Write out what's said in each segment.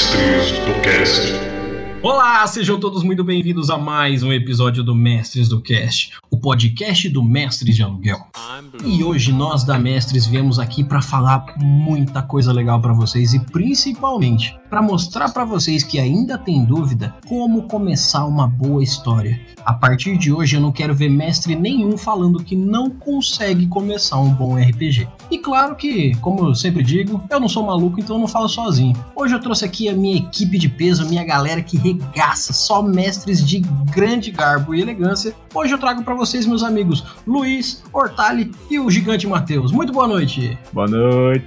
Mestres do Cast. Olá, sejam todos muito bem-vindos a mais um episódio do Mestres do Cast, o podcast do Mestres de Aluguel. E hoje nós da Mestres viemos aqui para falar muita coisa legal para vocês e principalmente para mostrar para vocês que ainda tem dúvida como começar uma boa história. A partir de hoje eu não quero ver mestre nenhum falando que não consegue começar um bom RPG. E claro que, como eu sempre digo, eu não sou maluco, então eu não falo sozinho. Hoje eu trouxe aqui a minha equipe de peso, a minha galera que regaça, só mestres de grande garbo e elegância. Hoje eu trago para vocês meus amigos Luiz, Hortali e o gigante Matheus. Muito boa noite. Boa noite.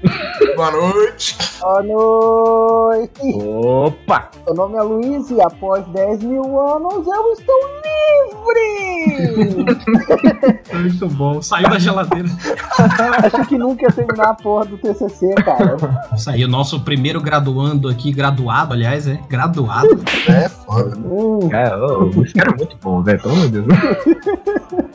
Boa noite. Boa noite. Opa! Meu nome é Luiz e após 10 mil anos eu estou livre! Muito bom. Saiu da geladeira. Acho que nunca ia terminar a porra do TCC, cara. Isso aí, o nosso primeiro graduando aqui, graduado, aliás, é graduado. É foda. Hum, Cara, ô, esse cara é muito bom, velho. Pelo amor de Deus.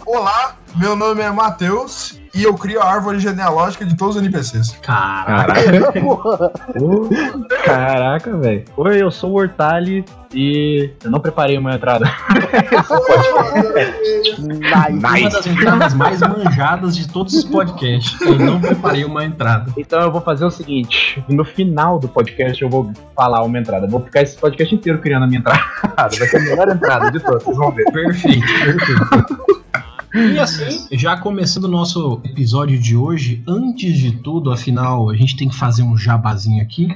Olá, meu nome é Matheus e eu crio a árvore genealógica de todos os NPCs. Caraca. Caraca, velho. Oi, eu sou o Hortali e eu não preparei uma entrada. Nice. Uma das entradas mais manjadas de todos os podcasts. Eu não preparei uma entrada. Então eu vou fazer o seguinte: no final do podcast eu vou falar uma entrada. Eu vou ficar esse podcast inteiro criando a minha entrada. Vai ser a melhor entrada de todos, vocês vão ver. Perfeito, perfeito. E assim, já começando o nosso episódio de hoje, antes de tudo, afinal, a gente tem que fazer um jabazinho aqui.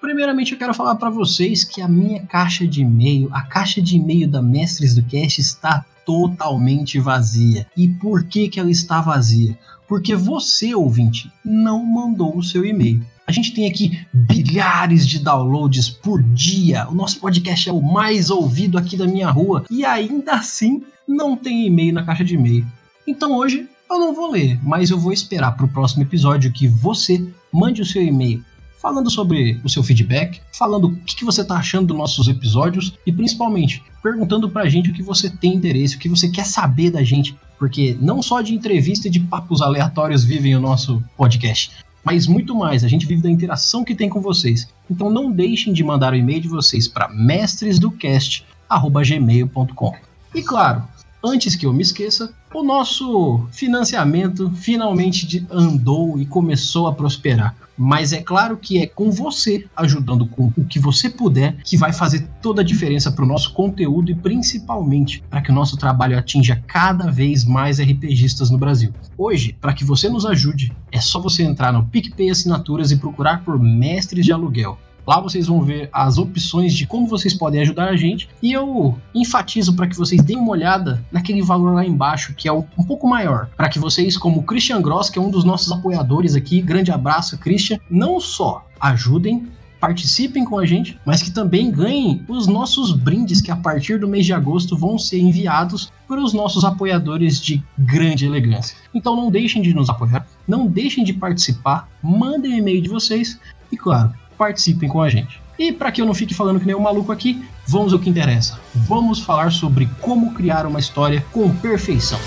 Primeiramente, eu quero falar para vocês que a minha caixa de e-mail, a caixa de e-mail da Mestres do Cast está totalmente vazia. E por que que ela está vazia? Porque você, ouvinte, não mandou o seu e-mail. A gente tem aqui bilhares de downloads por dia. O nosso podcast é o mais ouvido aqui da minha rua e ainda assim não tem e-mail na caixa de e-mail. Então hoje eu não vou ler, mas eu vou esperar para o próximo episódio que você mande o seu e-mail falando sobre o seu feedback, falando o que você está achando dos nossos episódios e principalmente perguntando pra gente o que você tem interesse, o que você quer saber da gente, porque não só de entrevista e de papos aleatórios vivem o nosso podcast, mas muito mais, a gente vive da interação que tem com vocês. Então não deixem de mandar o e-mail de vocês para mestresdocast@gmail.com. E claro, antes que eu me esqueça, o nosso financiamento finalmente andou e começou a prosperar. Mas é claro que é com você, ajudando com o que você puder, que vai fazer toda a diferença para o nosso conteúdo e principalmente para que o nosso trabalho atinja cada vez mais RPGistas no Brasil. Hoje, para que você nos ajude, é só você entrar no PicPay Assinaturas e procurar por Mestres de Aluguel. Lá vocês vão ver as opções de como vocês podem ajudar a gente. E eu enfatizo para que vocês deem uma olhada naquele valor lá embaixo, que é um pouco maior. Para que vocês, como Christian Gross, que é um dos nossos apoiadores aqui, grande abraço, Christian, não só ajudem. Participem com a gente, mas que também ganhem os nossos brindes que a partir do mês de agosto vão ser enviados para os nossos apoiadores de grande elegância. Então não deixem de nos apoiar, não deixem de participar, mandem o e-mail de vocês e, claro, participem com a gente. E para que eu não fique falando que nem um maluco aqui, vamos ao que interessa. Vamos falar sobre como criar uma história com perfeição.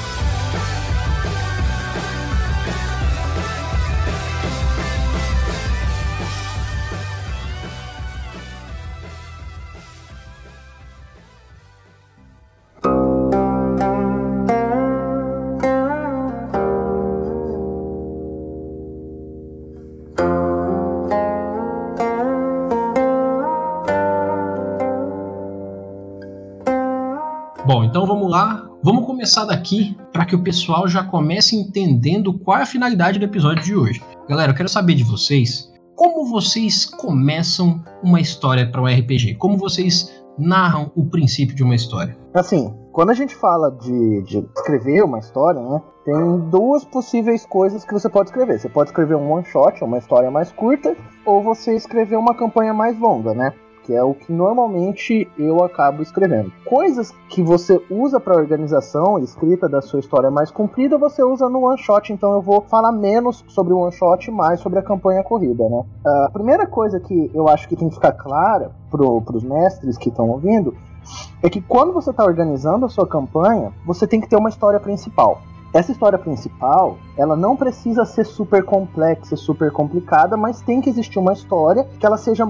Começar daqui para que o pessoal já comece entendendo qual é a finalidade do episódio de hoje. Galera, eu quero saber de vocês como vocês começam uma história para um RPG, como vocês narram o princípio de uma história. Assim, quando a gente fala de, de escrever uma história, né? Tem duas possíveis coisas que você pode escrever. Você pode escrever um one shot, uma história mais curta, ou você escrever uma campanha mais longa, né? Que é o que normalmente eu acabo escrevendo. Coisas que você usa para organização escrita da sua história mais comprida, você usa no one shot. Então eu vou falar menos sobre o one shot, mais sobre a campanha corrida, né? A primeira coisa que eu acho que tem que ficar clara para os mestres que estão ouvindo é que quando você está organizando a sua campanha, você tem que ter uma história principal. Essa história principal, ela não precisa ser super complexa, super complicada, mas tem que existir uma história que ela seja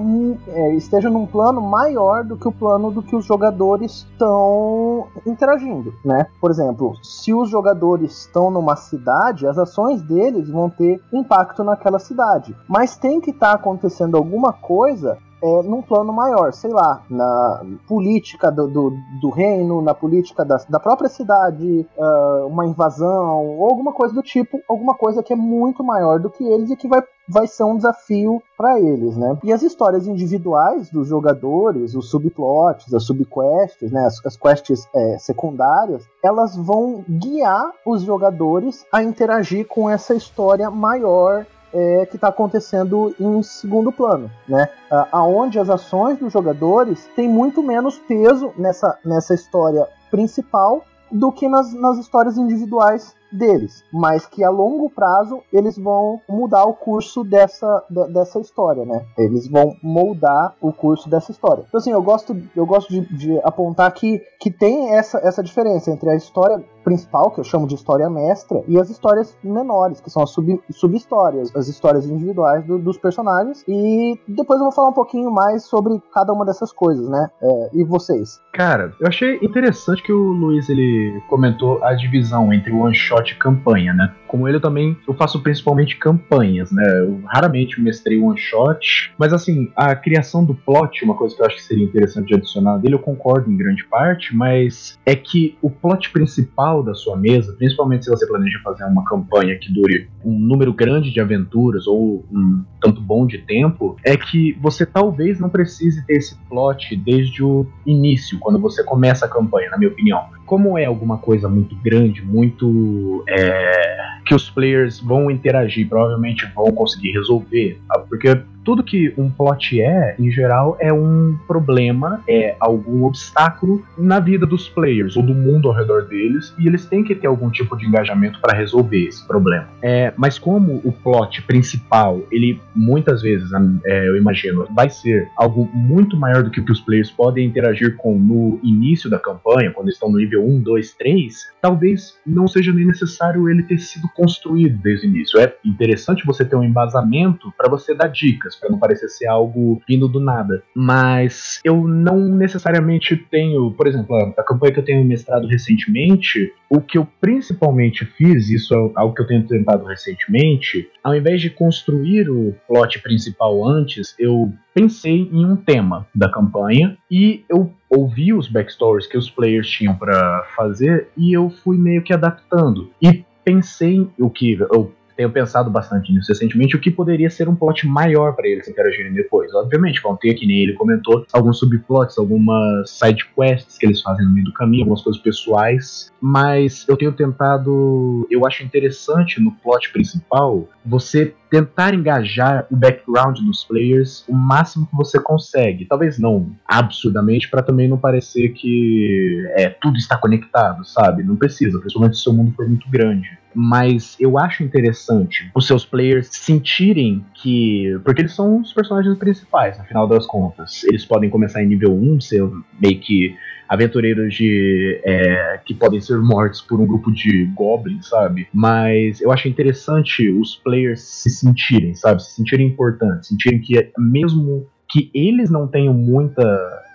é, esteja num plano maior do que o plano do que os jogadores estão interagindo, né? Por exemplo, se os jogadores estão numa cidade, as ações deles vão ter impacto naquela cidade, mas tem que estar tá acontecendo alguma coisa é, num plano maior, sei lá, na política do, do, do reino, na política da, da própria cidade, uh, uma invasão, ou alguma coisa do tipo, alguma coisa que é muito maior do que eles e que vai, vai ser um desafio para eles, né? E as histórias individuais dos jogadores, os subplots, as subquests, né, as, as quests é, secundárias, elas vão guiar os jogadores a interagir com essa história maior é, que está acontecendo em segundo plano, né? Aonde as ações dos jogadores têm muito menos peso nessa, nessa história principal do que nas, nas histórias individuais deles, mas que a longo prazo eles vão mudar o curso dessa, de, dessa história, né? Eles vão moldar o curso dessa história. Então assim, eu gosto, eu gosto de, de apontar que, que tem essa, essa diferença entre a história principal, que eu chamo de história mestra, e as histórias menores, que são as sub-histórias, as histórias individuais do, dos personagens. E depois eu vou falar um pouquinho mais sobre cada uma dessas coisas, né? É, e vocês? Cara, eu achei interessante que o Luiz ele comentou a divisão entre one shot e campanha, né? Como ele também, eu faço principalmente campanhas, né? Eu raramente mestrei one shot, mas assim, a criação do plot, uma coisa que eu acho que seria interessante de adicionar dele, eu concordo em grande parte, mas é que o plot principal da sua mesa, principalmente se você planeja fazer uma campanha que dure um número grande de aventuras ou um tanto bom de tempo, é que você talvez não precise ter esse plot desde o início, quando você começa a campanha, na minha opinião. Como é alguma coisa muito grande, muito. É, que os players vão interagir, provavelmente vão conseguir resolver, porque tudo que um plot é, em geral, é um problema, é algum obstáculo na vida dos players ou do mundo ao redor deles, e eles têm que ter algum tipo de engajamento para resolver esse problema. É, mas como o plot principal, ele muitas vezes, é, eu imagino, vai ser algo muito maior do que o que os players podem interagir com no início da campanha, quando estão no nível 1, 2, 3, talvez não seja nem necessário ele ter sido construído desde o início. É interessante você ter um embasamento para você dar dicas para não parecer ser algo vindo do nada. Mas eu não necessariamente tenho, por exemplo, a, a campanha que eu tenho mestrado recentemente, o que eu principalmente fiz, isso é algo que eu tenho tentado recentemente, ao invés de construir o plot principal antes, eu pensei em um tema da campanha e eu ouvi os backstories que os players tinham para fazer e eu fui meio que adaptando. E pensei o que eu tenho pensado bastante nisso recentemente, o que poderia ser um plot maior para eles interagirem depois. Obviamente, vão ter, que nem ele comentou, alguns subplots, algumas side quests que eles fazem no meio do caminho, algumas coisas pessoais, mas eu tenho tentado, eu acho interessante no plot principal você tentar engajar o background dos players o máximo que você consegue. Talvez não absurdamente, para também não parecer que é, tudo está conectado, sabe? Não precisa, principalmente se o seu mundo for muito grande mas eu acho interessante os seus players sentirem que. Porque eles são os personagens principais, no final das contas. Eles podem começar em nível 1, ser meio que aventureiros de é, que podem ser mortos por um grupo de goblins, sabe? Mas eu acho interessante os players se sentirem, sabe? Se sentirem importantes, sentirem que mesmo que eles não tenham muita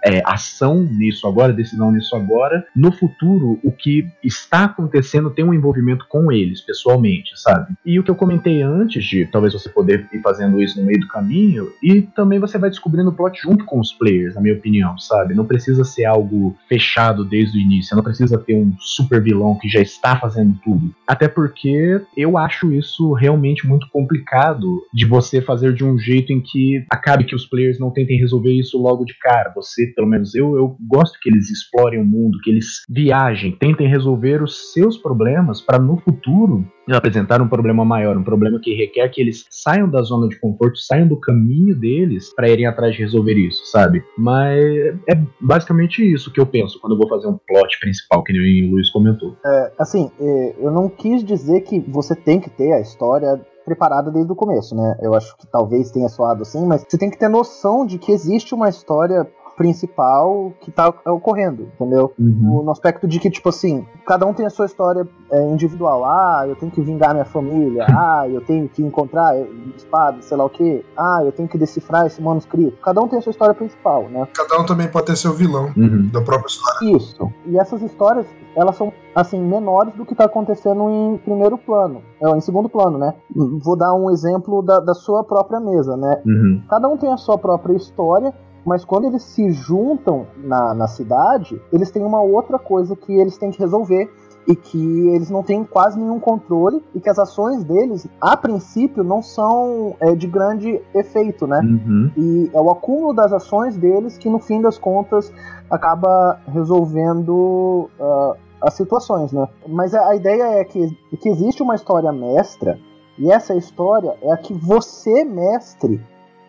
é, ação nisso agora, decisão nisso agora, no futuro o que está acontecendo tem um envolvimento com eles, pessoalmente, sabe? E o que eu comentei antes de talvez você poder ir fazendo isso no meio do caminho, e também você vai descobrindo o plot junto com os players, na minha opinião, sabe? Não precisa ser algo fechado desde o início, não precisa ter um super vilão que já está fazendo tudo. Até porque eu acho isso realmente muito complicado de você fazer de um jeito em que acabe que os players não tentem resolver isso logo de cara. Você pelo menos eu, eu gosto que eles explorem o mundo, que eles viajem, tentem resolver os seus problemas para no futuro apresentar um problema maior, um problema que requer que eles saiam da zona de conforto, saiam do caminho deles para irem atrás de resolver isso, sabe? Mas é basicamente isso que eu penso quando eu vou fazer um plot principal, que o Luiz comentou. É, assim, é, eu não quis dizer que você tem que ter a história preparada desde o começo, né? Eu acho que talvez tenha soado assim, mas você tem que ter noção de que existe uma história principal que tá ocorrendo, entendeu? Uhum. No aspecto de que, tipo assim, cada um tem a sua história é, individual. Ah, eu tenho que vingar minha família. Ah, eu tenho que encontrar espada, sei lá o que. Ah, eu tenho que decifrar esse manuscrito. Cada um tem a sua história principal, né? Cada um também pode ter seu vilão Uhum. da própria história. Isso. E essas histórias, elas são, assim, menores do que tá acontecendo em primeiro plano. É, em segundo plano, né? Vou dar um exemplo da, da sua própria mesa, né? Uhum. Cada um tem a sua própria história, mas quando eles se juntam na, na cidade, eles têm uma outra coisa que eles têm que resolver e que eles não têm quase nenhum controle e que as ações deles, a princípio, não são é, de grande efeito, né? Uhum. E é o acúmulo das ações deles que, no fim das contas, acaba resolvendo ah, as situações, né? Mas a, a ideia é que, que existe uma história mestra, e essa história é a que você, mestre,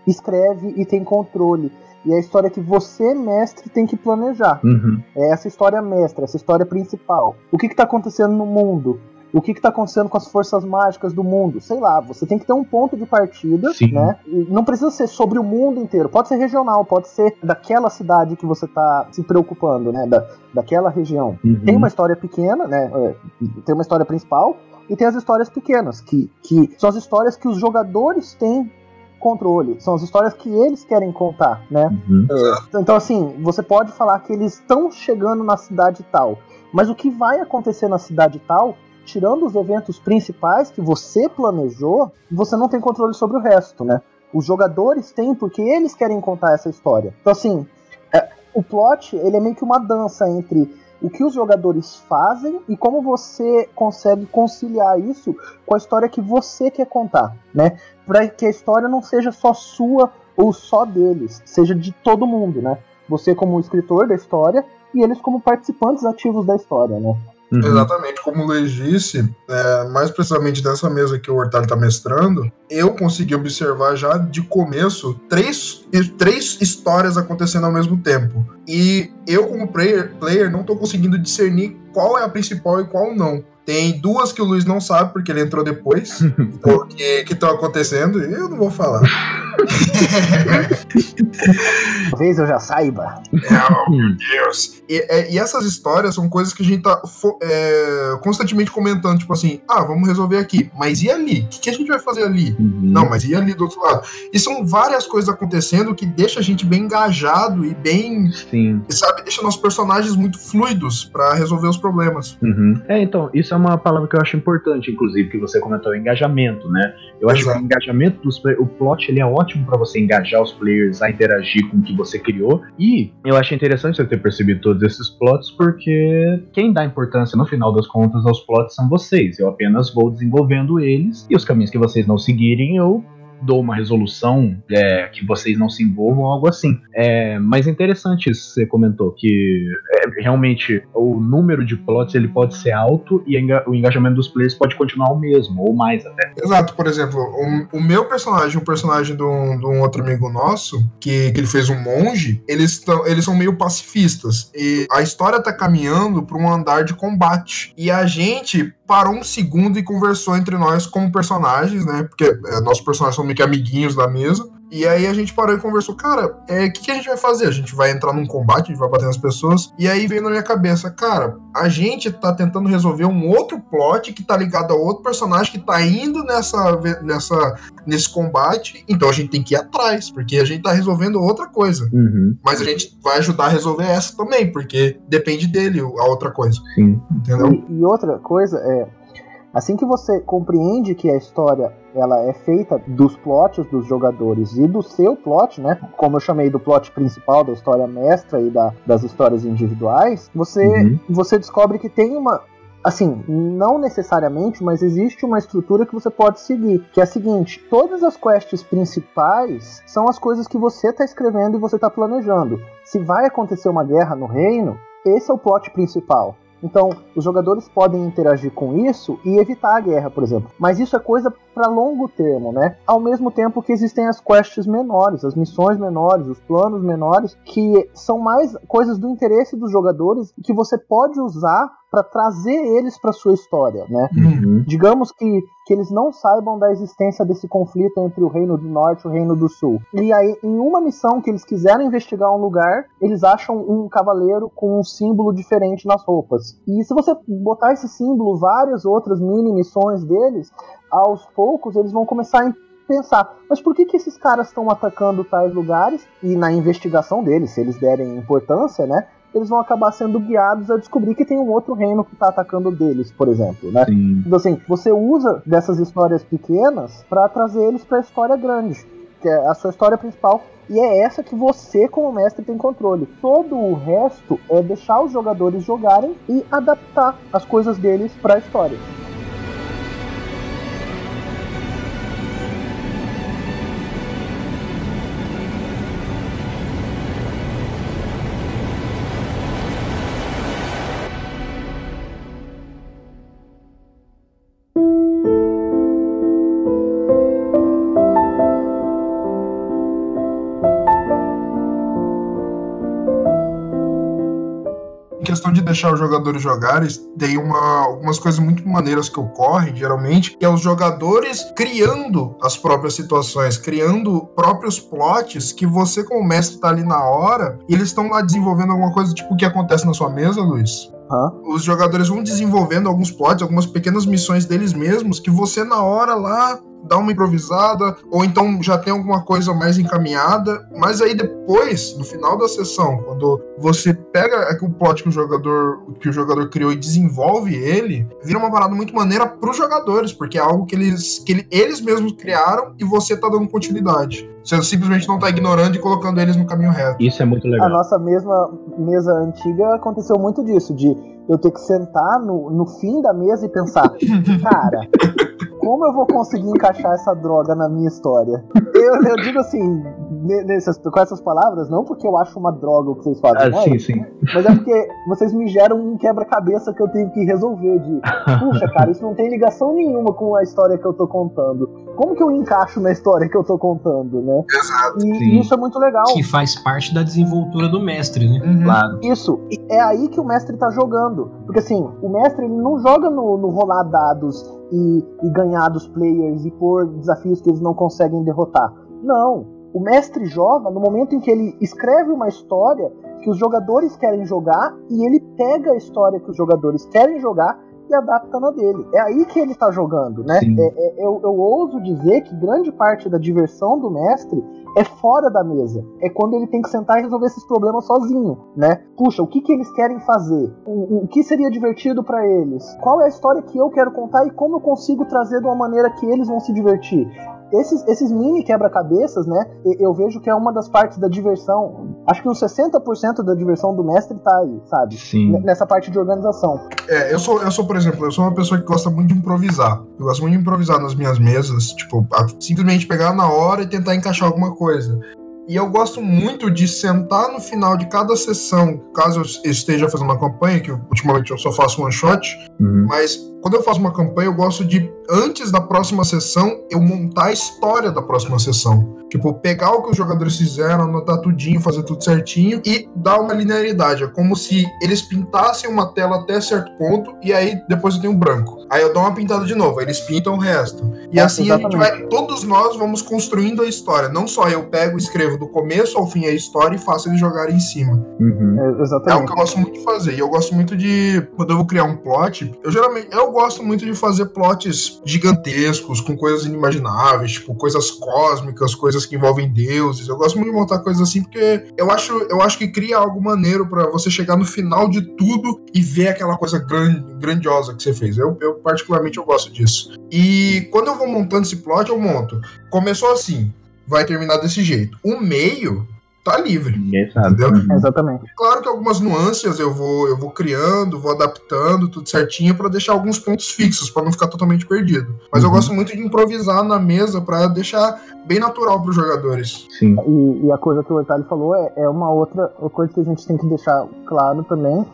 escreve e tem controle. E é a história que você, mestre, tem que planejar. Uhum. É essa história mestra, essa história principal. O que está acontecendo no mundo? O que está acontecendo com as forças mágicas do mundo? Sei lá, você tem que ter um ponto de partida, Sim. né? E não precisa ser sobre o mundo inteiro. Pode ser regional, pode ser daquela cidade que você está se preocupando, né? Da, daquela região. Uhum. Tem uma história pequena, né? é, Tem uma história principal e tem as histórias pequenas, que, que são as histórias que os jogadores têm controle. São as histórias que eles querem contar, né? Uhum. Então, assim, você pode falar que eles estão chegando na cidade tal, mas o que vai acontecer na cidade tal, tirando os eventos principais que você planejou, você não tem controle sobre o resto, né? Os jogadores têm porque eles querem contar essa história. Então, assim, é, o plot ele é meio que uma dança entre o que os jogadores fazem e como você consegue conciliar isso com a história que você quer contar, né? Para que a história não seja só sua ou só deles, seja de todo mundo, né? Você como escritor da história e eles como participantes ativos da história, né? Uhum. Exatamente, como o Luiz disse, é, mais precisamente dessa mesa que o Hortali tá mestrando, eu consegui observar já de começo três, três histórias acontecendo ao mesmo tempo. E eu, como player, player, não tô conseguindo discernir qual é a principal e qual não. Tem duas que o Luiz não sabe, porque ele entrou depois, que estão acontecendo, e eu não vou falar. Talvez eu já saiba. Oh, meu Deus. E, é- e essas histórias são coisas que a gente tá é, constantemente comentando, tipo assim, ah, vamos resolver aqui, mas e ali? O que, que a gente vai fazer ali? Uhum. Não, mas e ali do outro lado? E são várias coisas acontecendo que deixa a gente bem engajado e bem, Sim. sabe, deixa nossos personagens muito fluidos pra resolver os problemas. Uhum. É, então, isso é uma palavra que eu acho importante, inclusive, que você comentou, engajamento, né? Eu acho Exato. que o engajamento dos o plot ele é ótimo pra você engajar os players a interagir com o que você criou. E eu acho interessante você ter percebido todos esses plots, porque quem dá importância no final das contas aos plots são vocês. Eu apenas vou desenvolvendo eles e os caminhos que vocês não seguirem, eu dou uma resolução é, que vocês não se envolvam, algo assim. É, mas é interessante isso que você comentou, que é, realmente o número de plots ele pode ser alto e enga- o engajamento dos players pode continuar o mesmo, ou mais até. Exato, por exemplo, o, o meu personagem, o personagem de um, de um outro amigo nosso, que, que ele fez um monge, eles, tão, eles são meio pacifistas. E a história tá caminhando pra um andar de combate. E a gente parou um segundo e conversou entre nós como personagens, né? Porque é, nossos personagens são meio que amiguinhos da mesa. E aí a gente parou e conversou, cara, é, o que, que a gente vai fazer? A gente vai entrar num combate, a gente vai bater nas pessoas. E aí veio na minha cabeça, cara, a gente tá tentando resolver um outro plot que tá ligado a outro personagem que tá indo nessa, nessa, nesse combate. Então a gente tem que ir atrás, porque a gente tá resolvendo outra coisa. Uhum, Mas a gente vai ajudar a resolver essa também, porque depende dele a outra coisa. sim. Entendeu? E, e outra coisa é, assim que você compreende que a história ela é feita dos plots dos jogadores e do seu plot, né? Como eu chamei do plot principal, da história mestra e da- das histórias individuais, você, Uhum. você descobre que tem uma. Assim, não necessariamente, mas existe uma estrutura que você pode seguir. Que é a seguinte: todas as quests principais são as coisas que você está escrevendo e você está planejando. Se vai acontecer uma guerra no reino, esse é o plot principal. Então, os jogadores podem interagir com isso e evitar a guerra, por exemplo. Mas isso é coisa para longo termo, né? Ao mesmo tempo que existem as quests menores, as missões menores, os planos menores, que são mais coisas do interesse dos jogadores que você pode usar para trazer eles para sua história, né? Uhum. Digamos que, que eles não saibam da existência desse conflito entre o Reino do Norte e o Reino do Sul. E aí, em uma missão que eles quiseram investigar um lugar, eles acham um cavaleiro com um símbolo diferente nas roupas. E se você botar esse símbolo, várias outras mini missões deles, aos poucos eles vão começar a pensar, mas por que, que esses caras estão atacando tais lugares? E na investigação deles, se eles derem importância, né? Eles vão acabar sendo guiados a descobrir que tem um outro reino que está atacando deles, por exemplo, né? Sim. Então, assim, você usa dessas histórias pequenas para trazer eles para a história grande, que é a sua história principal. E é essa que você, como mestre, tem controle. Todo o resto é deixar os jogadores jogarem e adaptar as coisas deles para a história. Deixar os jogadores jogarem, tem uma, algumas coisas muito maneiras que ocorrem, geralmente, que é os jogadores criando as próprias situações, criando próprios plots que você, como mestre, tá ali na hora, e eles estão lá desenvolvendo alguma coisa tipo o que acontece na sua mesa, Luiz. Hã? Os jogadores vão desenvolvendo alguns plots, algumas pequenas missões deles mesmos, que você, na hora lá, dá uma improvisada, ou então já tem alguma coisa mais encaminhada, mas aí depois, no final da sessão, quando você pega o plot que o jogador que o jogador criou e desenvolve ele, vira uma parada muito maneira pros jogadores, porque é algo que eles que ele- eles mesmos criaram e você tá dando continuidade. Você simplesmente não tá ignorando e colocando eles no caminho reto. Isso é muito A legal. nossa mesma mesa antiga aconteceu muito disso, de eu ter que sentar no, no fim da mesa e pensar, cara, como eu vou conseguir encaixar essa droga na minha história? Eu, eu digo assim, ne- nessas, com essas palavras, não porque eu acho uma droga o que vocês fazem, Ah, não é? sim, sim. mas é porque vocês me geram um quebra-cabeça que eu tenho que resolver. De, puxa, cara, isso não tem ligação nenhuma com a história que eu tô contando. Como que eu encaixo na história que eu tô contando, né? Exato. E, Sim. isso é muito legal. Que faz parte da desenvoltura do mestre, né? Uhum. Claro. Isso, e é aí que o mestre tá jogando. Porque assim, o mestre ele não joga no, no rolar dados e, e ganhar dos players e pôr desafios que eles não conseguem derrotar. Não. O mestre joga no momento em que ele escreve uma história que os jogadores querem jogar e ele pega a história que os jogadores querem jogar e adapta na dele. É aí que ele tá jogando, né? É- é- eu, eu ouso dizer que grande parte da diversão do mestre é fora da mesa. É quando ele tem que sentar e resolver esses problemas sozinho, né? Puxa, o que, que eles querem fazer? O, o que seria divertido pra eles? Qual é a história que eu quero contar e como eu consigo trazer de uma maneira que eles vão se divertir? Esses, esses mini quebra-cabeças, né? Eu vejo que é uma das partes da diversão. Acho que uns 60% da diversão do mestre tá aí, sabe? Sim. Nessa parte de organização. É, eu sou, eu sou, por exemplo, eu sou uma pessoa que gosta muito de improvisar. Eu gosto muito de improvisar nas minhas mesas, tipo, simplesmente pegar na hora e tentar encaixar alguma coisa. E eu gosto muito de sentar no final de cada sessão, caso eu esteja fazendo uma campanha, que ultimamente eu só faço one shot, Uhum. mas quando eu faço uma campanha, eu gosto de, antes da próxima sessão, eu montar a história da próxima sessão. Tipo, pegar o que os jogadores fizeram, anotar tudinho, fazer tudo certinho e dar uma linearidade. É como se eles pintassem uma tela até certo ponto e aí depois eu tenho branco. Aí eu dou uma pintada de novo, aí eles pintam o resto. E É, assim a gente exatamente. vai, todos nós vamos construindo a história. Não só eu pego e escrevo do começo ao fim a história e faço eles jogarem em cima. Uhum. É, É algo exatamente. que eu gosto muito de fazer. E eu gosto muito de. Quando eu vou criar um plot, eu geralmente. Eu gosto muito de fazer plots gigantescos, com coisas inimagináveis, tipo coisas cósmicas, coisas que envolvem deuses. Eu gosto muito de montar coisas assim, porque eu acho, eu acho que cria algo maneiro pra você chegar no final de tudo e ver aquela coisa gran- grandiosa que você fez. Eu, eu, particularmente, eu gosto disso. E quando eu vou montando esse plot, eu monto. Começou assim, vai terminar desse jeito. O meio tá livre. Ninguém sabe. Entendeu? Uhum. Exatamente. Claro que algumas nuances eu vou, eu vou criando, vou adaptando, tudo certinho pra deixar alguns pontos fixos, pra não ficar totalmente perdido. Mas eu Uhum. gosto muito de improvisar na mesa pra deixar bem natural pros jogadores. Sim. E, e a coisa que o Otário falou é, é uma outra coisa que a gente tem que deixar claro também,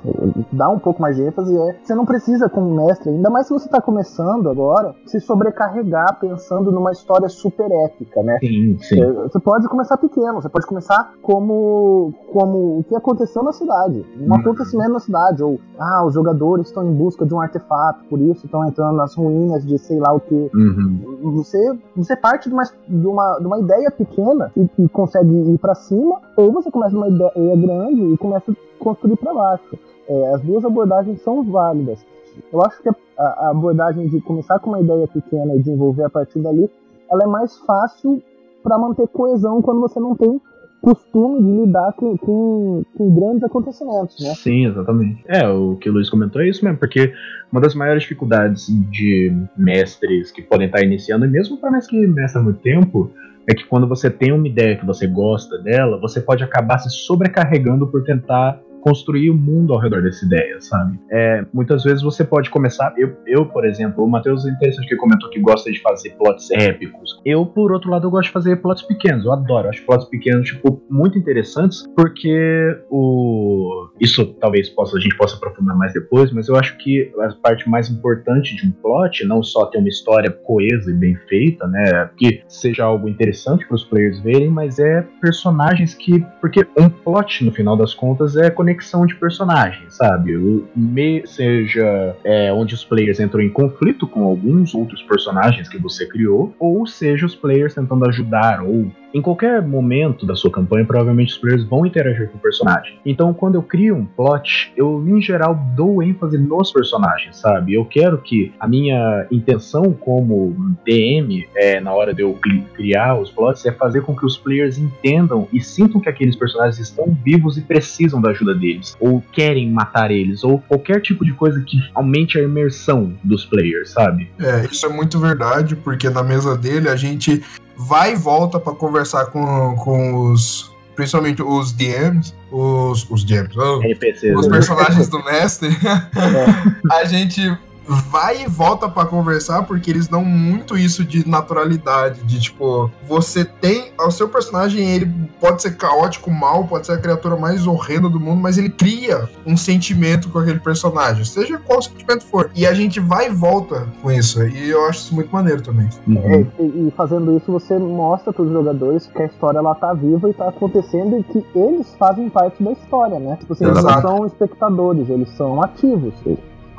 dar um pouco mais de ênfase, é você não precisa, como mestre, ainda mais se você está começando agora, se sobrecarregar pensando numa história super épica, né? Sim, sim. É, Você pode começar pequeno, você pode começar como, como o que aconteceu na cidade. Um Uhum. acontecimento na cidade. Ou, ah, os jogadores estão em busca de um artefato, por isso estão entrando nas ruínas de sei lá o que. Uhum. Você, você parte de uma, de uma, de uma ideia pequena e, e consegue ir pra cima, ou você começa uma ideia grande e começa a construir pra baixo. É, as duas abordagens são válidas. Eu acho que a, a abordagem de começar com uma ideia pequena e desenvolver a partir dali, ela é mais fácil para manter coesão quando você não tem costume de lidar com, com, com grandes acontecimentos, né? Sim, exatamente. É, o que o Luiz comentou é isso mesmo, porque uma das maiores dificuldades de mestres que podem estar iniciando, e mesmo para mestres que mestram muito tempo, é que quando você tem uma ideia que você gosta dela, você pode acabar se sobrecarregando por tentar construir o mundo ao redor dessa ideia, sabe? É, muitas vezes você pode começar. Eu, eu por exemplo, o Matheus é interessante que comentou que gosta de fazer plots épicos. Eu, por outro lado, eu gosto de fazer plots pequenos. Eu adoro. Acho plots pequenos, tipo, muito interessantes, porque o. Isso talvez possa, a gente possa aprofundar mais depois, mas eu acho que a parte mais importante de um plot, não só ter uma história coesa e bem feita, né? Que seja algo interessante para os players verem, mas é personagens que. Porque um plot, no final das contas, é conexão de personagens, sabe? Me, seja é, onde os players entram em conflito com alguns outros personagens que você criou, ou seja, os players tentando ajudar ou em qualquer momento da sua campanha, provavelmente os players vão interagir com o personagem. Então, quando eu crio um plot, eu em geral dou ênfase nos personagens, sabe? Eu quero que a minha intenção como DM, é, na hora de eu cri- criar os plots, é fazer com que os players entendam e sintam que aqueles personagens estão vivos e precisam da ajuda deles, ou querem matar eles, ou qualquer tipo de coisa que aumente a imersão dos players, sabe? É, isso é muito verdade, porque na mesa dele a gente vai e volta pra conversar com, com os. Principalmente os DMs, os, os DMs, oh, NPCs. os né? personagens do mestre. a gente vai e volta pra conversar porque eles dão muito isso de naturalidade, de tipo, você tem o seu personagem, ele pode ser caótico, mal, pode ser a criatura mais horrenda do mundo, mas ele cria um sentimento com aquele personagem, seja qual sentimento for. E a gente vai e volta com isso, e eu acho isso muito maneiro também. Uhum. E, e fazendo isso, você mostra para os jogadores que a história ela tá viva e tá acontecendo e que eles fazem parte da história, né? Tipo assim, eles não são espectadores, eles são ativos.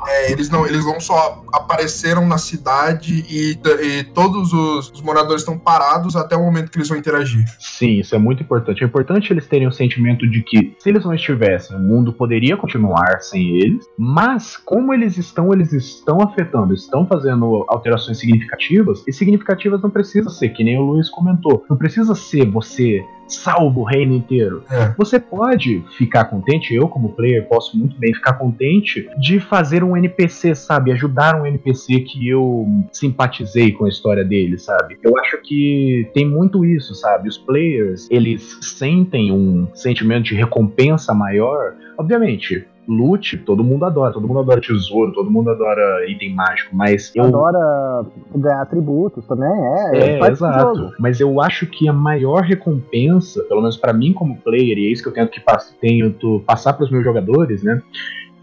É, eles não, eles não só apareceram na cidade e, e todos os, os moradores estão parados até o momento que eles vão interagir. Sim, isso é muito importante. É importante eles terem o sentimento de que, se eles não estivessem, o mundo poderia continuar sem eles, mas como eles estão, eles estão afetando, estão fazendo alterações significativas, e significativas não precisa ser, que nem o Luiz comentou, não precisa ser você salva o reino inteiro. É. Você pode ficar contente, eu como player posso muito bem ficar contente de fazer um NPC, sabe? Ajudar um NPC que eu simpatizei com a história dele, sabe? Eu acho que tem muito isso, sabe? Os players, eles sentem um sentimento de recompensa maior. Obviamente, loot, todo mundo adora, todo mundo adora tesouro, todo mundo adora item mágico, mas eu Adora ganhar atributos também, é. é, exato. Mas eu acho que a maior recompensa, pelo menos pra mim como player, e é isso que eu tento que pass tento passar pros meus jogadores, né?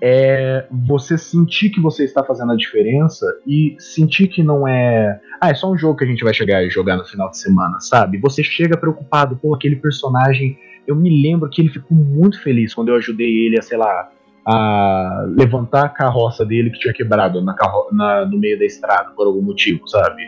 É você sentir que você está fazendo a diferença e sentir que não é. Ah, é só um jogo que a gente vai chegar e jogar no final de semana, sabe? Você chega preocupado, pô, aquele personagem. Eu me lembro que ele ficou muito feliz quando eu ajudei ele a, sei lá, a levantar a carroça dele que tinha quebrado na na- no meio da estrada por algum motivo, sabe?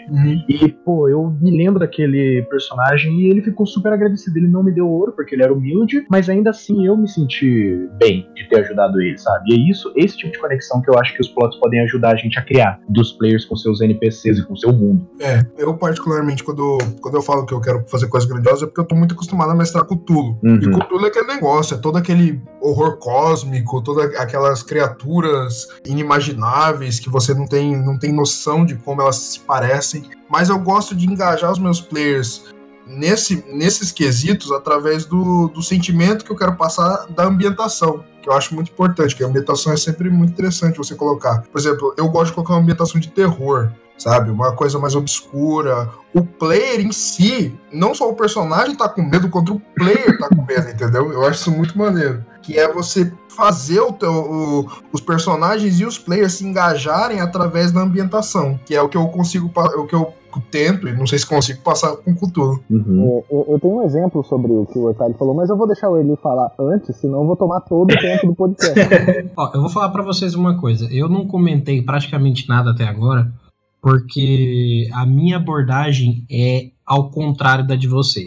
E, pô, eu me lembro daquele personagem e ele ficou super agradecido. Ele não me deu ouro porque ele era humilde, mas ainda assim eu me senti bem de ter ajudado ele, sabe? E é isso, esse tipo de conexão que eu acho que os plots podem ajudar a gente a criar, dos players com seus NPCs e com seu mundo. É, eu particularmente, quando, quando eu falo que eu quero fazer coisas grandiosas, é porque eu tô muito acostumado a mestrar Cthulhu. Uhum. E Cthulhu é aquele negócio, é todo aquele horror cósmico, todas aquelas criaturas inimagináveis que você não tem, não tem noção de como elas se parecem. Mas eu gosto de engajar os meus players nesse, nesses quesitos através do, do sentimento que eu quero passar da ambientação. Que eu acho muito importante, que a ambientação é sempre muito interessante você colocar. Por exemplo, eu gosto de colocar uma ambientação de terror sabe? Uma coisa mais obscura. O player em si, não só o personagem tá com medo, quanto o player tá com medo, entendeu? Eu acho isso muito maneiro. Que é você fazer o teu, o- os personagens e os players se engajarem através da ambientação, que é o que eu consigo, o que eu tento e não sei se consigo passar com cultura. Uhum. É, eu, eu tenho um exemplo sobre o que o Otávio falou, mas eu vou deixar o Eli falar antes, senão eu vou tomar todo o tempo do podcast. Ó, eu vou falar pra vocês uma coisa. Eu não comentei praticamente nada até agora, porque a minha abordagem é ao contrário da de vocês.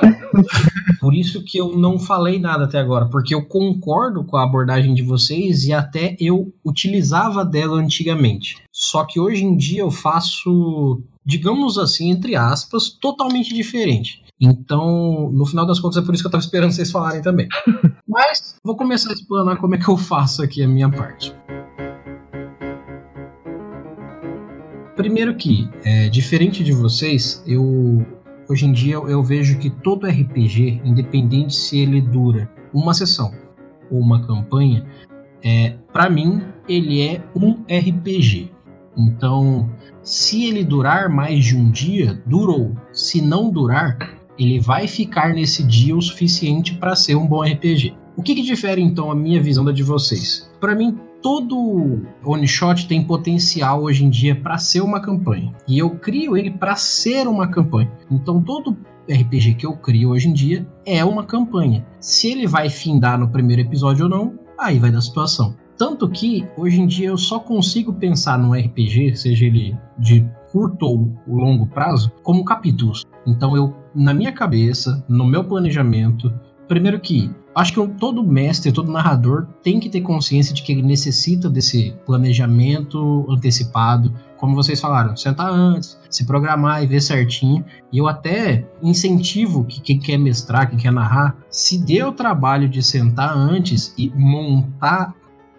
Por isso que eu não falei nada até agora, porque eu concordo com a abordagem de vocês e até eu utilizava dela antigamente. Só que hoje em dia eu faço, digamos assim, entre aspas, totalmente diferente. Então, no final das contas, é por isso que eu tava esperando vocês falarem também. Mas vou começar a explanar como é que eu faço aqui a minha parte. Primeiro que, é, diferente de vocês, eu hoje em dia eu vejo que todo RPG, independente se ele dura uma sessão ou uma campanha, é, para mim ele é um RPG. Então, se ele durar mais de um dia, durou. Se não durar, ele vai ficar nesse dia o suficiente para ser um bom RPG. O que, que difere então a minha visão da de vocês? Para mim, todo one shot tem potencial hoje em dia para ser uma campanha. E eu crio ele para ser uma campanha. Então todo RPG que eu crio hoje em dia é uma campanha. Se ele vai findar no primeiro episódio ou não, aí vai da situação. Tanto que hoje em dia eu só consigo pensar num RPG, seja ele de curto ou longo prazo, como capítulos. Então eu, na minha cabeça, no meu planejamento, primeiro que acho que todo mestre, todo narrador tem que ter consciência de que ele necessita desse planejamento antecipado, como vocês falaram, sentar antes, se programar e ver certinho. E eu até incentivo que quem quer mestrar, quem quer narrar, se dê o trabalho de sentar antes e montar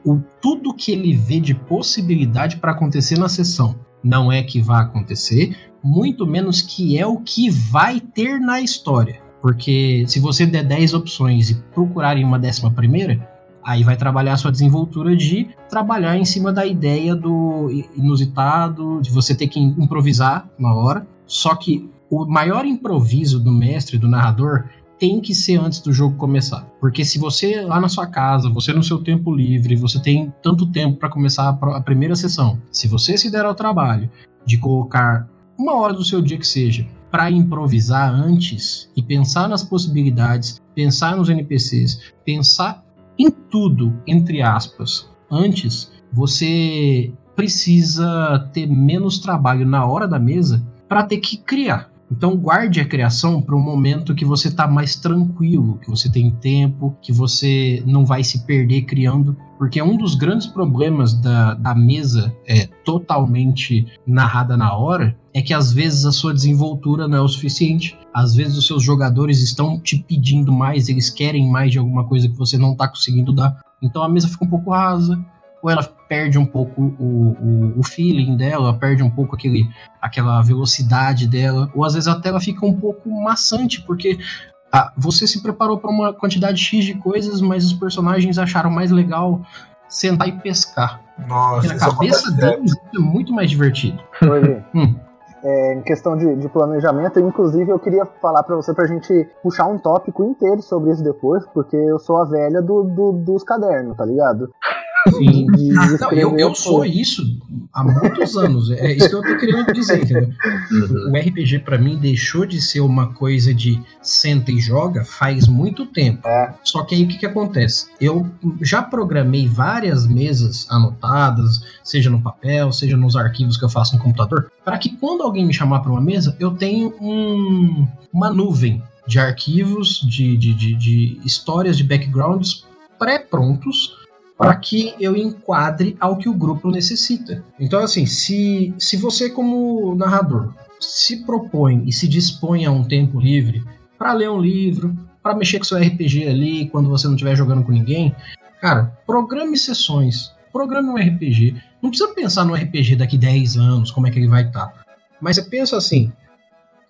o tudo que ele vê de possibilidade para acontecer na sessão. Não é que vai acontecer, muito menos que é o que vai ter na história. Porque se você der 10 opções e procurar em uma décima primeira, aí vai trabalhar a sua desenvoltura de trabalhar em cima da ideia do inusitado, de você ter que improvisar na hora. Só que o maior improviso do mestre, do narrador, tem que ser antes do jogo começar. Porque se você lá na sua casa, você no seu tempo livre, você tem tanto tempo para começar a, a primeira sessão. Se você se der ao trabalho de colocar uma hora do seu dia que seja para improvisar antes e pensar nas possibilidades, pensar nos NPCs, pensar em tudo, entre aspas, antes, você precisa ter menos trabalho na hora da mesa para ter que criar. Então guarde a criação para um momento que você está mais tranquilo, que você tem tempo, que você não vai se perder criando, porque um dos grandes problemas da, da mesa é totalmente narrada na hora é que às vezes a sua desenvoltura não é o suficiente. Às vezes os seus jogadores estão te pedindo mais, eles querem mais de alguma coisa que você não está conseguindo dar. Então a mesa fica um pouco rasa, ou ela perde um pouco o, o, o, feeling dela, perde um pouco aquele, aquela velocidade dela, ou às vezes até ela fica um pouco maçante, porque ah, você se preparou para uma quantidade X de coisas, mas os personagens acharam mais legal sentar e pescar. Nossa, Porque na cabeça deles é muito mais divertido. Hum. É, em questão de, de, planejamento, inclusive eu queria falar para você pra gente puxar um tópico inteiro sobre isso depois, porque eu sou a velha do, do dos cadernos, tá ligado? Sim. Não, eu, eu sou isso há muitos anos. É isso que eu tô querendo dizer, entendeu? Uhum. O RPG para mim deixou de ser uma coisa de senta e joga faz muito tempo. É. Só que aí o que, que acontece? Eu já programei várias mesas anotadas, seja no papel, seja nos arquivos que eu faço no computador, para que quando alguém me chamar para uma mesa, eu tenho um, uma nuvem de arquivos, de, de, de, de histórias, de backgrounds pré-prontos para que eu enquadre ao que o grupo necessita. Então, assim, se, se você, como narrador, se propõe e se dispõe a um tempo livre para ler um livro, para mexer com seu RPG ali quando você não estiver jogando com ninguém, cara, programe sessões, programe um RPG. Não precisa pensar no RPG daqui 10 anos, como é que ele vai estar. Tá. Mas você pensa assim,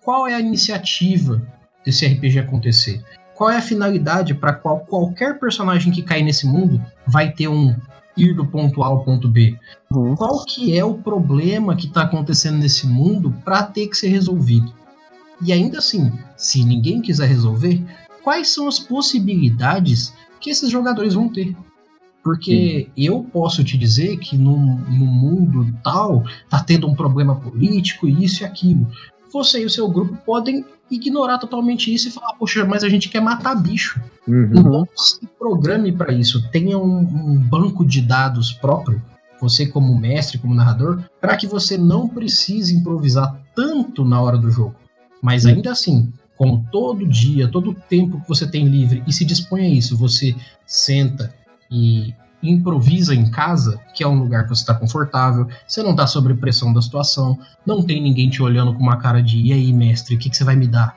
qual é a iniciativa desse RPG acontecer? Qual é a finalidade para qual qualquer personagem que cair nesse mundo vai ter um ir do ponto A ao ponto B? Uhum. Qual que é o problema que está acontecendo nesse mundo para ter que ser resolvido? E ainda assim, se ninguém quiser resolver, quais são as possibilidades que esses jogadores vão ter? Porque eu posso te dizer que no, no mundo tal tá tendo um problema político, isso e aquilo. Você e o seu grupo podem ignorar totalmente isso e falar, poxa, mas a gente quer matar bicho. Uhum. Então se programe para isso, tenha um, um banco de dados próprio, você como mestre, como narrador, para que você não precise improvisar tanto na hora do jogo. Mas ainda assim, com todo dia, todo o tempo que você tem livre e se dispõe a isso, você senta e improvisa em casa, que é um lugar que você está confortável, você não está sob pressão da situação, não tem ninguém te olhando com uma cara de e aí, mestre, o que, que você vai me dar?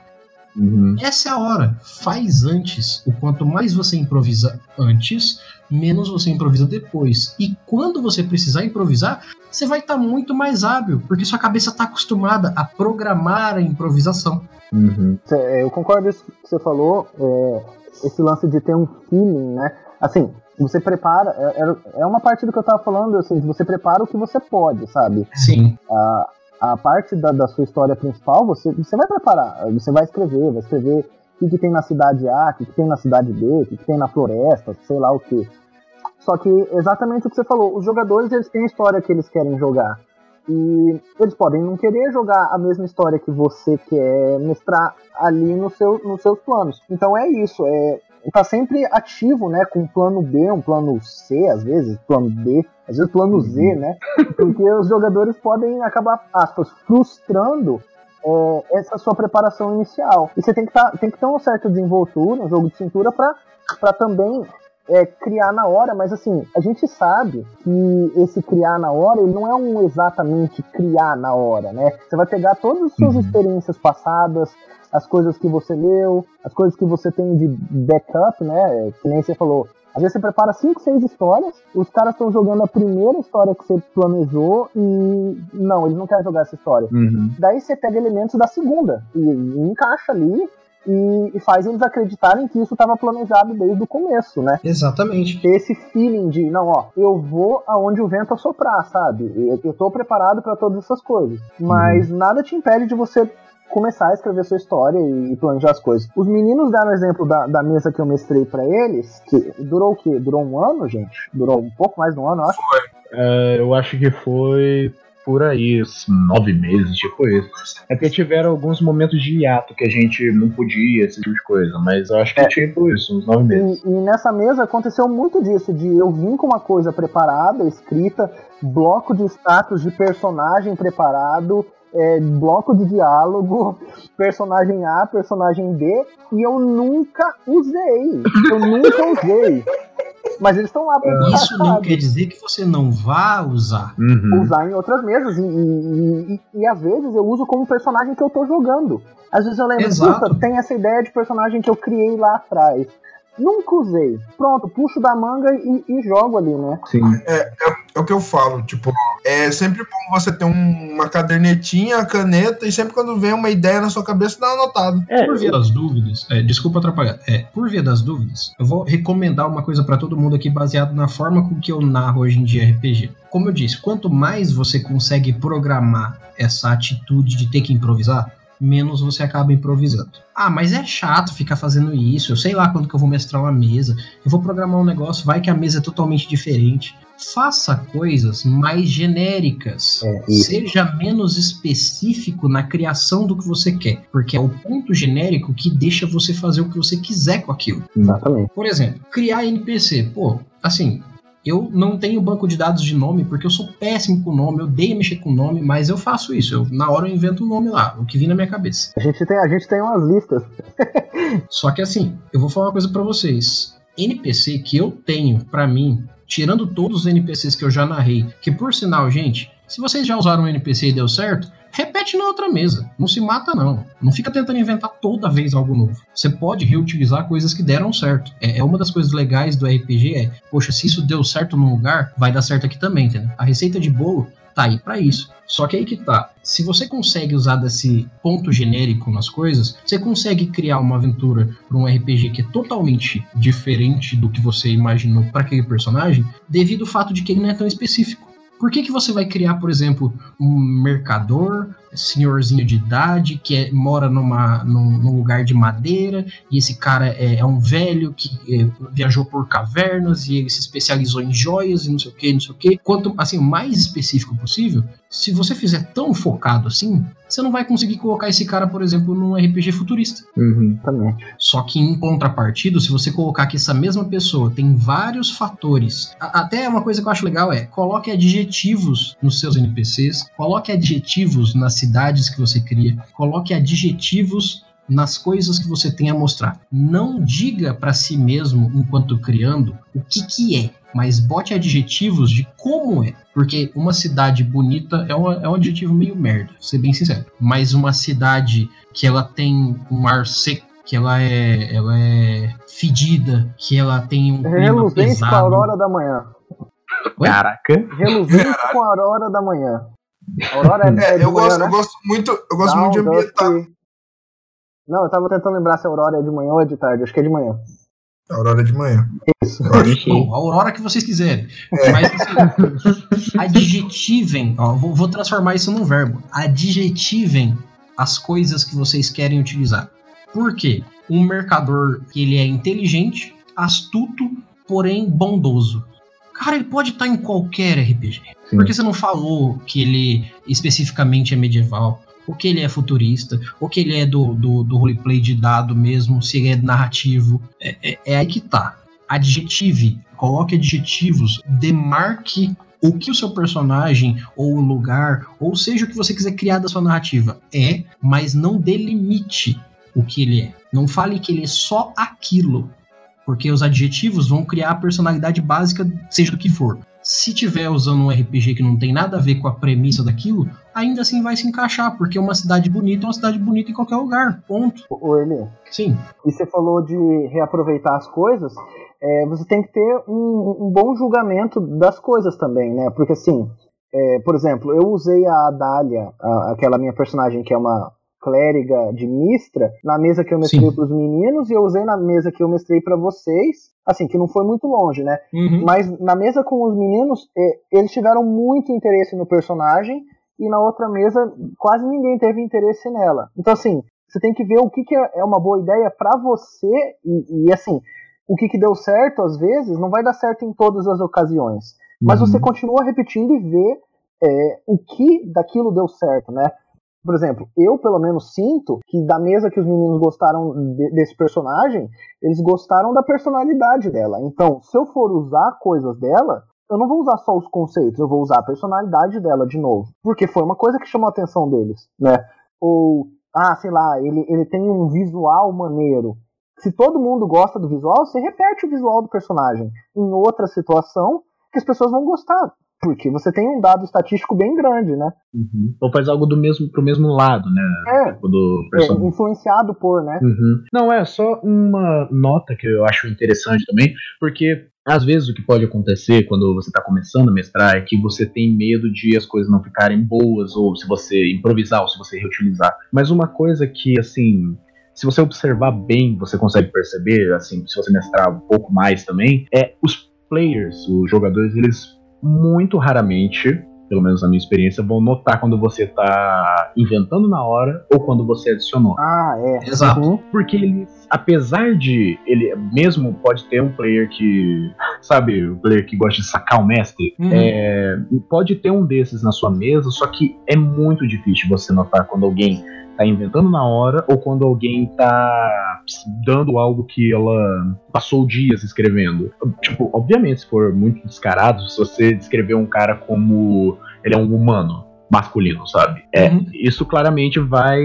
Uhum. Essa é a hora. Faz antes. O quanto mais você improvisa antes, menos você improvisa depois. E quando você precisar improvisar, você vai estar muito mais hábil, porque sua cabeça está acostumada a programar a improvisação. Uhum. Cê- Eu concordo com isso que você falou, é, esse lance de ter um feeling, né? Assim, você prepara, é, é- é uma parte do que eu tava falando, assim, você prepara o que você pode, sabe? Sim. A, a parte da, da sua história principal, você, você vai preparar, você vai escrever, vai escrever o que, tem na cidade A, o que, tem na cidade B, o que, que tem na floresta, sei lá o que. Só que exatamente o que você falou, os jogadores eles têm a história que eles querem jogar. E eles podem não querer jogar a mesma história que você quer mestrar ali no seu, nos seus planos. Então é isso, é tá sempre ativo, né, com um plano B, um plano C, às vezes, plano D, às vezes plano Z, né? Porque os jogadores podem acabar, aspas, frustrando é, essa sua preparação inicial. E você tem que, tá, tem que ter uma certa desenvoltura, um jogo de cintura, para também é, criar na hora, mas assim, a gente sabe que esse criar na hora, ele não é um exatamente criar na hora, né? Você vai pegar todas as suas Uhum. experiências passadas, as coisas que você leu, as coisas que você tem de backup, né? Que nem você falou. Às vezes você prepara cinco, seis histórias, os caras estão jogando a primeira história que você planejou e não, eles não querem jogar essa história. Uhum. Daí você pega elementos da segunda e, e encaixa ali e, e faz eles acreditarem que isso estava planejado desde o começo, né? Exatamente. Ter esse feeling de, não, ó, eu vou aonde o vento assoprar, sabe? Eu, eu tô preparado para todas essas coisas. Mas nada te impede de você começar a escrever sua história e, planejar as coisas. Os meninos deram exemplo da, da mesa que eu mestrei para eles, que durou o quê? Durou um ano, gente? Durou um pouco mais de um ano, eu acho. É, eu acho que foi por aí, uns nove meses, tipo isso. É porque tiveram alguns momentos de hiato que a gente não podia, esse tipo de coisa, mas eu acho que É. tipo isso, uns nove meses. E, e nessa mesa aconteceu muito disso, de eu vim com uma coisa preparada, escrita, bloco de status de personagem preparado, é, bloco de diálogo, personagem A, personagem B, e eu nunca usei. Eu nunca usei. Mas eles estão lá pra Isso não quer dizer que você não vá usar. Uhum. usar em outras mesas. E, e, e- e às vezes eu uso como personagem que eu tô jogando. Às vezes eu lembro, Exato. puta, tem essa ideia de personagem que eu criei lá atrás. Nunca usei. Pronto, puxo da manga e, e jogo ali, né? Sim. É o que eu falo, tipo, é sempre bom você ter um- uma cadernetinha, caneta, e sempre quando vem uma ideia na sua cabeça, dá uma anotada. É, Por via das dúvidas, é, desculpa atrapalhar, é, por via das dúvidas, eu vou recomendar uma coisa pra todo mundo aqui baseado na forma com que eu narro hoje em dia RPG. Como eu disse, quanto mais você consegue programar essa atitude de ter que improvisar, menos você acaba improvisando. Ah, mas é chato ficar fazendo isso, eu sei lá quando que eu vou mestrar uma mesa, eu vou programar um negócio, vai que a mesa é totalmente diferente. Faça coisas mais genéricas. É, Seja menos específico na criação do que você quer, porque é o ponto genérico que deixa você fazer o que você quiser com aquilo. Exatamente. Por exemplo, criar NPC. Pô, assim, eu não tenho banco de dados de nome porque eu sou péssimo com nome, eu odeio mexer com nome, mas eu faço isso. Eu, na hora eu invento um nome lá, o que vem na minha cabeça. A gente tem, a gente tem umas listas. Só que assim, eu vou falar uma coisa pra vocês. NPC que eu tenho pra mim, tirando todos os NPCs que eu já narrei, que por sinal, gente, se vocês já usaram um NPC e deu certo, repete na outra mesa. Não se mata não. Não fica tentando inventar toda vez algo novo. Você pode reutilizar coisas que deram certo. É, é uma das coisas legais do RPG é, poxa, se isso deu certo num lugar, vai dar certo aqui também, entendeu? A receita de bolo tá aí pra isso. Só que aí que tá. Se você consegue usar desse ponto genérico nas coisas, você consegue criar uma aventura para um RPG que é totalmente diferente do que você imaginou para aquele personagem, devido ao fato de que ele não é tão específico. Por que, que você vai criar, por exemplo, um mercador, senhorzinho de idade que é, mora numa, num, num, lugar de madeira, e esse cara é, é um velho que é, viajou por cavernas e ele se especializou em joias e não sei o que, não sei o que. Quanto assim, o mais específico possível, se você fizer tão focado assim, você não vai conseguir colocar esse cara, por exemplo, num RPG futurista. Uhum. Também. Só que em contrapartida, se você colocar que essa mesma pessoa tem vários fatores, até uma coisa que eu acho legal é coloque adjetivos nos seus NPCs, coloque adjetivos nas cidades que você cria, coloque adjetivos nas coisas que você tem a mostrar. Não diga para si mesmo, enquanto criando, o que que é, mas bote adjetivos de como é. Porque uma cidade bonita é, uma, é um adjetivo meio merda, vou ser bem sincero. Mas uma cidade que ela tem um ar seco, que ela é, ela é fedida, que ela tem um Reluzente com a aurora da manhã. Oi? Caraca. Reluzente com a aurora da manhã. Aurora é, é, eu, gosto, né? eu gosto muito, eu gosto Não, muito de ambientar. Que... Não, eu tava tentando lembrar se a aurora é de manhã ou é de tarde. Acho que é de manhã. A aurora é de manhã. Isso. Bom, a aurora que vocês quiserem. É. Mas assim, adjetivem, ó, vou, vou transformar isso num verbo. Adjetivem as coisas que vocês querem utilizar. Por quê? Um mercador que ele é inteligente, astuto, porém bondoso. Cara, ele pode estar em qualquer RPG. Sim. Porque você não falou que ele especificamente é medieval ou que ele é futurista, ou que ele é do, do, do roleplay de dado mesmo, se ele é narrativo. É, é, é aí que tá. Adjetive, coloque adjetivos, demarque o que o seu personagem, ou o lugar, ou seja o que você quiser criar da sua narrativa é, mas não delimite o que ele é. Não fale que ele é só aquilo, porque os adjetivos vão criar a personalidade básica, seja do que for. Se tiver usando um RPG que não tem nada a ver com a premissa daquilo, ainda assim vai se encaixar, porque uma cidade bonita é uma cidade bonita em qualquer lugar. Ponto. O Eli. Sim. E você falou de reaproveitar as coisas. É, você tem que ter um, um, bom julgamento das coisas também, né? Porque assim, é, por exemplo, eu usei a Adália, a, aquela minha personagem que é uma clériga de Mistra, na mesa que eu mestrei para os meninos e eu usei na mesa que eu mestrei para vocês. Assim, que não foi muito longe, né? Uhum. Mas na mesa com os meninos, eles tiveram muito interesse no personagem e na outra mesa quase ninguém teve interesse nela. Então, assim, você tem que ver o que, que é, é uma boa ideia para você e, e, assim, o que, que deu certo às vezes não vai dar certo em todas as ocasiões. Mas uhum. você continua repetindo e vê é, o que daquilo deu certo, né? Por exemplo, eu pelo menos sinto que da mesa que os meninos gostaram de, desse personagem, eles gostaram da personalidade dela. Então, se eu for usar coisas dela, eu não vou usar só os conceitos, eu vou usar a personalidade dela de novo. Porque foi uma coisa que chamou a atenção deles, né? Ou, ah, sei lá, ele, ele tem um visual maneiro. Se todo mundo gosta do visual, você repete o visual do personagem em outra situação que as pessoas vão gostar. Porque você tem um dado estatístico bem grande, né? Uhum. Ou faz algo do mesmo pro mesmo lado, né? É, tipo do é influenciado por, né? Uhum. Não, é só uma nota que eu acho interessante também, porque às vezes o que pode acontecer quando você está começando a mestrar é que você tem medo de as coisas não ficarem boas, ou se você improvisar, ou se você reutilizar. Mas uma coisa que, assim, se você observar bem, você consegue perceber, assim, se você mestrar um pouco mais também, é os players, os jogadores, eles muito raramente, pelo menos na minha experiência, vão notar quando você tá inventando na hora ou quando você adicionou. Ah, é. Exato. Uhum. Porque eles, apesar de ele mesmo pode ter um player que, sabe, um player que gosta de sacar o mestre, uhum. é, pode ter um desses na sua mesa, só que é muito difícil você notar quando alguém tá inventando na hora ou quando alguém tá dando algo que ela passou dias escrevendo. Tipo, obviamente, se for muito descarado, se você descrever um cara como ele é um humano, masculino, sabe? É, uhum. Isso claramente vai,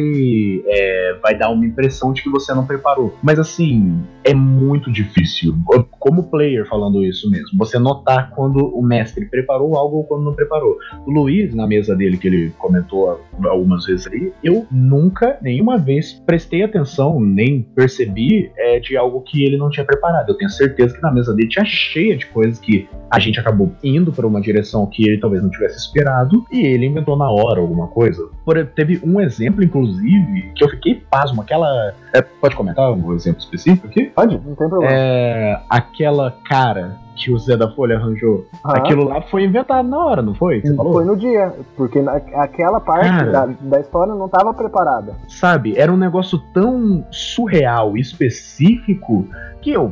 é, vai dar uma impressão de que você não preparou. Mas assim, é muito difícil, como player falando isso mesmo, você notar quando o mestre preparou algo ou quando não preparou. O Luiz, na mesa dele, que ele comentou algumas vezes aí, eu nunca, nenhuma vez, prestei atenção, nem percebi é, de algo que ele não tinha preparado. Eu tenho certeza que na mesa dele tinha cheia de coisas que a gente acabou indo para uma direção que ele talvez não tivesse esperado, e ele inventou na hora alguma coisa. Por, teve um exemplo, inclusive, que eu fiquei pasmo. Aquela. É, pode comentar um exemplo específico aqui? Pode, não tem problema. É. Aquela cara que o Zé da Folha arranjou. Aquilo lá foi inventado na hora, não foi? Você falou? Foi no dia, porque na- aquela parte Cara. da, da história não estava preparada. Sabe? Era um negócio tão surreal e específico que eu.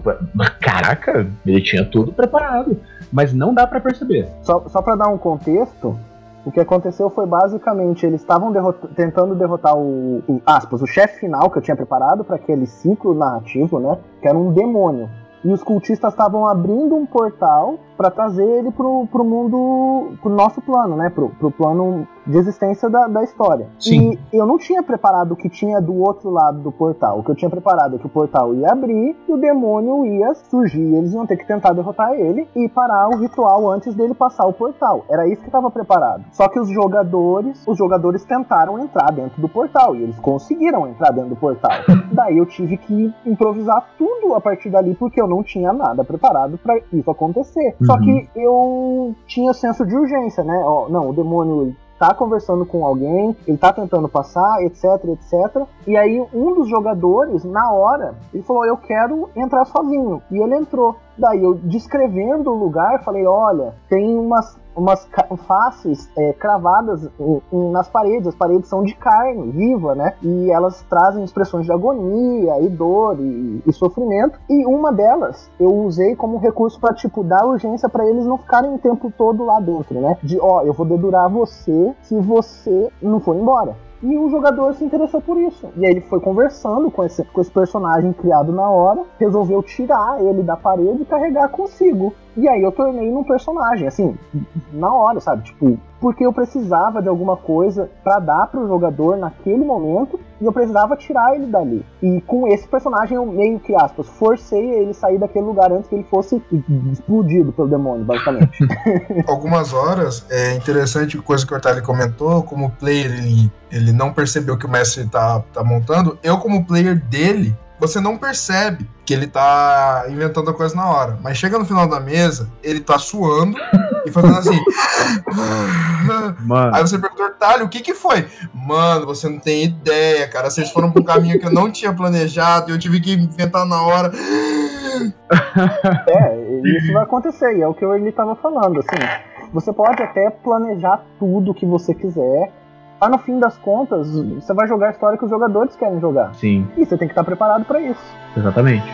Caraca, ele tinha tudo preparado. Mas não dá pra perceber. Só, só para dar um contexto, o que aconteceu foi basicamente eles estavam derrot- tentando derrotar o, o- aspas, o chefe final que eu tinha preparado para aquele ciclo narrativo, né? Que era um demônio. E os cultistas estavam abrindo um portal para trazer ele pro, pro mundo, pro nosso plano, né? Pro, pro plano de existência da, da história. Sim. E eu não tinha preparado o que tinha do outro lado do portal. O que eu tinha preparado é que o portal ia abrir e o demônio ia surgir. E eles iam ter que tentar derrotar ele e parar o ritual antes dele passar o portal. Era isso que estava preparado. Só que os jogadores, os jogadores tentaram entrar dentro do portal e eles conseguiram entrar dentro do portal. Daí eu tive que improvisar tudo a partir dali porque eu não tinha nada preparado para isso acontecer. Só Uhum. que eu tinha senso de urgência, né? Ó, não, o demônio tá conversando com alguém, ele tá tentando passar, etc, etc. E aí um dos jogadores, na hora, ele falou: "Eu quero entrar sozinho". E ele entrou. Daí eu descrevendo o lugar, falei: "Olha, tem umas umas faces é, cravadas em- em- nas paredes. As paredes são de carne viva, né? E elas trazem expressões de agonia e dor e, e sofrimento. E uma delas eu usei como recurso para tipo dar urgência para eles não ficarem o tempo todo lá dentro, né? De ó, eu vou dedurar você se você não for embora. E o jogador se interessou por isso. E aí ele foi conversando com esse, com esse personagem criado na hora, resolveu tirar ele da parede e carregar consigo. E aí eu tornei num personagem, assim, na hora, sabe? Tipo, porque eu precisava de alguma coisa pra dar pro jogador naquele momento e eu precisava tirar ele dali. E com esse personagem eu meio que aspas, forcei ele sair daquele lugar antes que ele fosse explodido pelo demônio, basicamente. algumas horas, é interessante coisa que o Ortali comentou, como player ele, ele não percebeu que o mestre tá, tá montando, eu como player dele, você não percebe que ele tá inventando a coisa na hora, mas chega no final da mesa, ele tá suando e fazendo assim. Mano. Aí você pergunta, Ortali, o que que foi? Mano, você não tem ideia, cara. Vocês foram pra um caminho que eu não tinha planejado e eu tive que inventar na hora. É, isso vai acontecer, e é o que ele estava falando, assim. Você pode até planejar tudo que você quiser, mas no fim das contas, você vai jogar a história que os jogadores querem jogar. Sim, E você tem que estar preparado para isso. exatamente.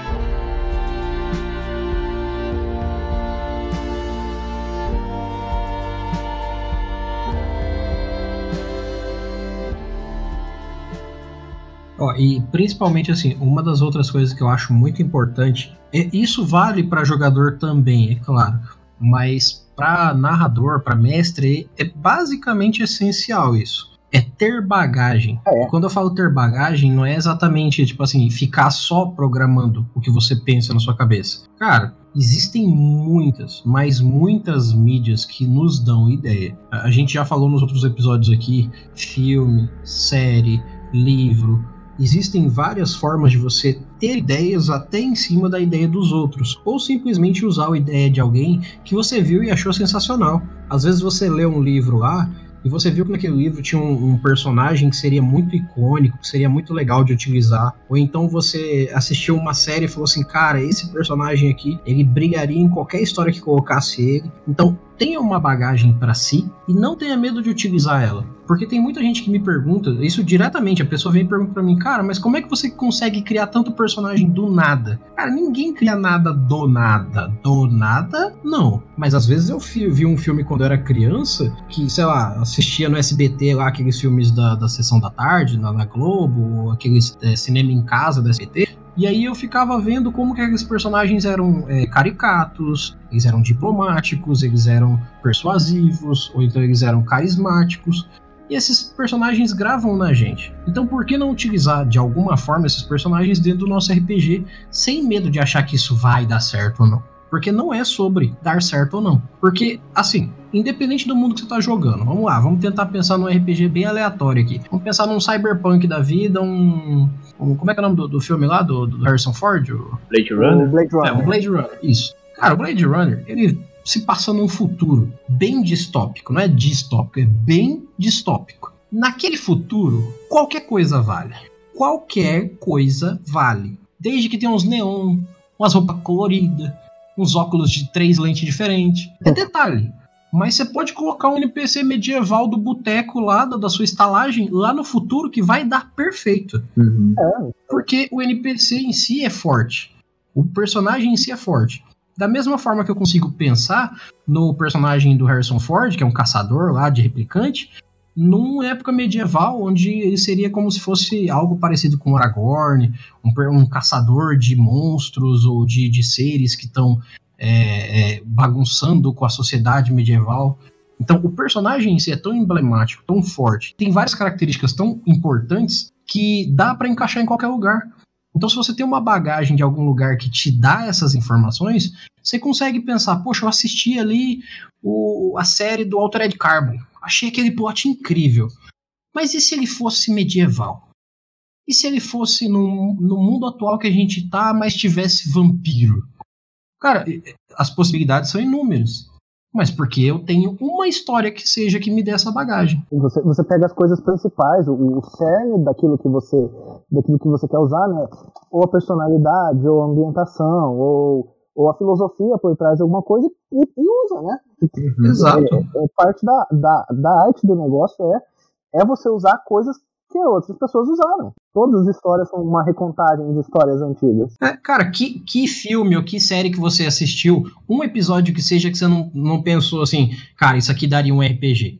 Ó, e principalmente assim, uma das outras coisas que eu acho muito importante, é, isso vale para jogador também, é claro, mas para narrador, para mestre, é basicamente essencial isso. É ter bagagem. É. Quando eu falo ter bagagem, não é exatamente tipo assim, ficar só programando o que você pensa na sua cabeça. Cara, existem muitas, mas muitas mídias que nos dão ideia. A a gente já falou nos outros episódios aqui: filme, série, livro, existem várias formas de você ter ideias até em cima da ideia dos outros, ou simplesmente usar a ideia de alguém que você viu e achou sensacional. Às vezes você lê um livro lá e você viu que naquele livro tinha um, um personagem que seria muito icônico, que seria muito legal de utilizar, ou então você assistiu uma série e falou assim, cara, esse personagem aqui, ele brigaria em qualquer história que colocasse ele. Então, tenha uma bagagem para si e não tenha medo de utilizar ela. Porque tem muita gente que me pergunta, isso diretamente, a pessoa vem e pergunta pra mim, cara, mas como é que você consegue criar tanto personagem do nada? Cara, ninguém cria nada do nada. Do nada, não. Mas às vezes eu vi um filme quando eu era criança, que, sei lá, assistia no SBT lá aqueles filmes da, da sessão da tarde, na, na Globo, aqueles é, cinema em casa da SBT. E aí eu ficava vendo como que aqueles personagens eram é, caricatos, eles eram diplomáticos, eles eram persuasivos, ou então eles eram carismáticos. E esses personagens gravam na gente. Então por que não utilizar de alguma forma esses personagens dentro do nosso RPG sem medo de achar que isso vai dar certo ou não? Porque não é sobre dar certo ou não. Porque, assim, independente do mundo que você tá jogando, vamos lá, vamos tentar pensar num RPG bem aleatório aqui. Vamos pensar num cyberpunk da vida, um. um- como é que é o nome do, do filme lá, do, do Harrison Ford? O- Blade O Runner? Blade é, o Runner. Blade Runner, isso. Cara, o Blade Runner, ele se passa num futuro bem distópico, não é distópico, é bem distópico. Naquele futuro, qualquer coisa vale. Qualquer coisa vale. Desde que tenha uns neon, umas roupas coloridas, uns óculos de três lentes diferentes. É detalhe. Mas você pode colocar um NPC medieval do boteco lá, da sua estalagem, lá no futuro, que vai dar perfeito. Uhum. Porque o NPC em si é forte. O personagem em si é forte. Da mesma forma que eu consigo pensar no personagem do Harrison Ford, que é um caçador lá de replicante, numa época medieval, onde ele seria como se fosse algo parecido com Aragorn, um, um caçador de monstros ou de, de seres que estão bagunçando com a sociedade medieval. Então, o personagem em si é tão emblemático, tão forte, tem várias características tão importantes que dá pra encaixar em qualquer lugar. Então, se você tem uma bagagem de algum lugar que te dá essas informações, você consegue pensar, poxa, eu assisti ali o- a série do Altered Carbon, achei aquele plot incrível. Mas e se ele fosse medieval? E se ele fosse no, no mundo atual que a gente tá, mas tivesse vampiro? Cara, as possibilidades são inúmeras. Mas porque eu tenho uma história que seja que me dê essa bagagem. Você, você pega as coisas principais, o, o cerne daquilo que você daquilo que você quer usar, né? Ou a personalidade, ou a ambientação, ou, ou a filosofia por trás de alguma coisa e, e usa, né? Exato. É, é parte da, da, da arte do negócio é, é você usar coisas que outras pessoas usaram. Todas as histórias são uma recontagem de histórias antigas. É, cara, que, que filme ou que série que você assistiu, um episódio que seja que você não, não pensou assim, cara, isso aqui daria um RPG.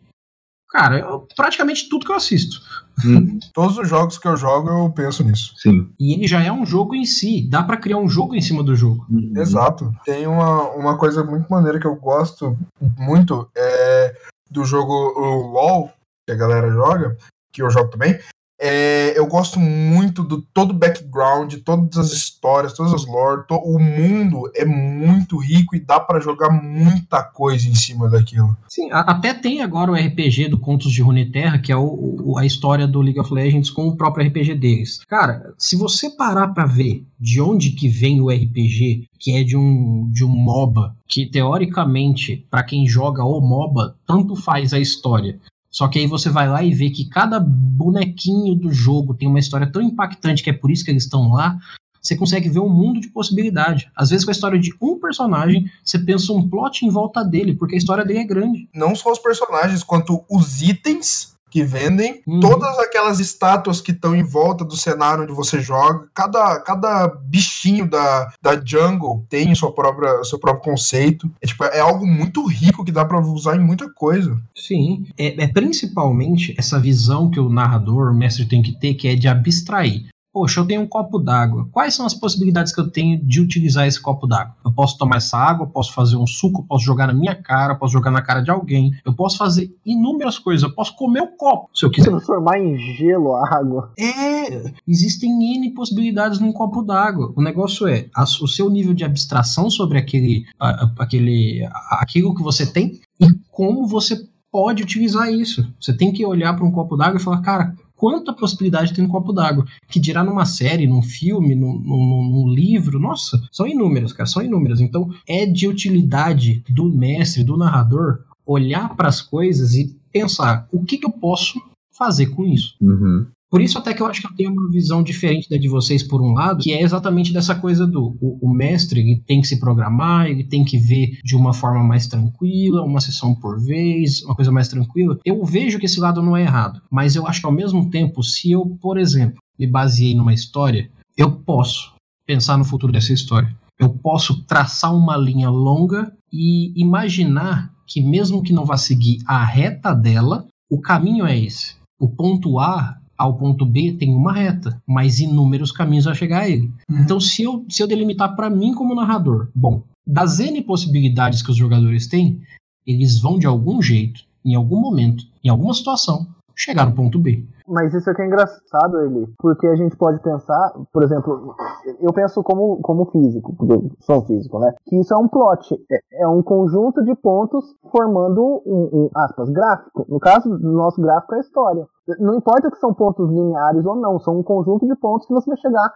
Cara, eu- praticamente tudo que eu assisto. Uhum. Todos os jogos que eu jogo, eu penso nisso. Sim. E ele já é um jogo em si. Dá pra criar um jogo em cima do jogo. Uhum. Exato. Tem uma, uma coisa muito maneira que eu gosto muito é do jogo o LoL, que a galera joga, que eu jogo também. É, eu gosto muito do todo o background, todas as histórias, todas as lore, to- o mundo é muito rico e dá pra jogar muita coisa em cima daquilo. Sim, a- até tem agora o RPG do Contos de Runeterra, que é o, o- a história do League of Legends com o próprio RPG deles. Cara, se você parar pra ver de onde que vem o RPG, que é de um, de um MOBA, que teoricamente, pra quem joga o MOBA, tanto faz a história. Só que aí você vai lá e vê que cada bonequinho do jogo tem uma história tão impactante que é por isso que eles estão lá. Você consegue ver um mundo de possibilidade. Às vezes, com a história de um personagem, você pensa um plot em volta dele, porque a história dele é grande. Não só os personagens, quanto os itens que vendem, Uhum. todas aquelas estátuas que estão em volta do cenário onde você joga, cada, cada bichinho da, da jungle tem sua própria, seu próprio conceito. É, tipo, é algo muito rico que dá pra usar em muita coisa. Sim, é, é principalmente essa visão que o narrador, o mestre tem que ter, que é de abstrair. Poxa, eu tenho um copo d'água. Quais são as possibilidades que eu tenho de utilizar esse copo d'água? Eu posso tomar essa água, posso fazer um suco, posso jogar na minha cara, posso jogar na cara de alguém, eu posso fazer inúmeras coisas, eu posso comer o copo, se eu quiser. Transformar em gelo a água. É, existem N possibilidades num copo d'água. O negócio é a- o seu nível de abstração sobre aquele, a- a- aquele, aquilo que você tem e como você pode utilizar isso. Você tem que olhar para um copo d'água e falar, cara, quanta possibilidade tem no copo d'água? Que dirá numa série, num filme, num, num- num livro, nossa, são inúmeras, cara, são inúmeras. Então é de utilidade do mestre, do narrador, olhar para as coisas e pensar o que, que eu posso fazer com isso. Uhum. Por isso até que eu acho que eu tenho uma visão diferente da de vocês por um lado, que é exatamente dessa coisa do o, o mestre ele tem que se programar, ele tem que ver de uma forma mais tranquila, uma sessão por vez, uma coisa mais tranquila. Eu vejo que esse lado não é errado, mas eu acho que ao mesmo tempo, se eu, por exemplo, me baseei numa história, eu posso pensar no futuro dessa história. Eu posso traçar uma linha longa e imaginar que mesmo que não vá seguir a reta dela, o caminho é esse. O ponto A ao ponto B tem uma reta, mas inúmeros caminhos a chegar a ele. Uhum. Então, se eu, se eu delimitar para mim como narrador, bom, das N possibilidades que os jogadores têm, eles vão de algum jeito, em algum momento, em alguma situação, chegar no ponto B. Mas isso aqui é engraçado, Eli, porque a gente pode pensar, por exemplo, eu penso como, como físico, porque eu sou um físico, né? Que isso é um plot, é, é um conjunto de pontos formando um, um, aspas, gráfico. No caso do nosso gráfico é a história. Não importa que são pontos lineares ou não, são um conjunto de pontos que você vai chegar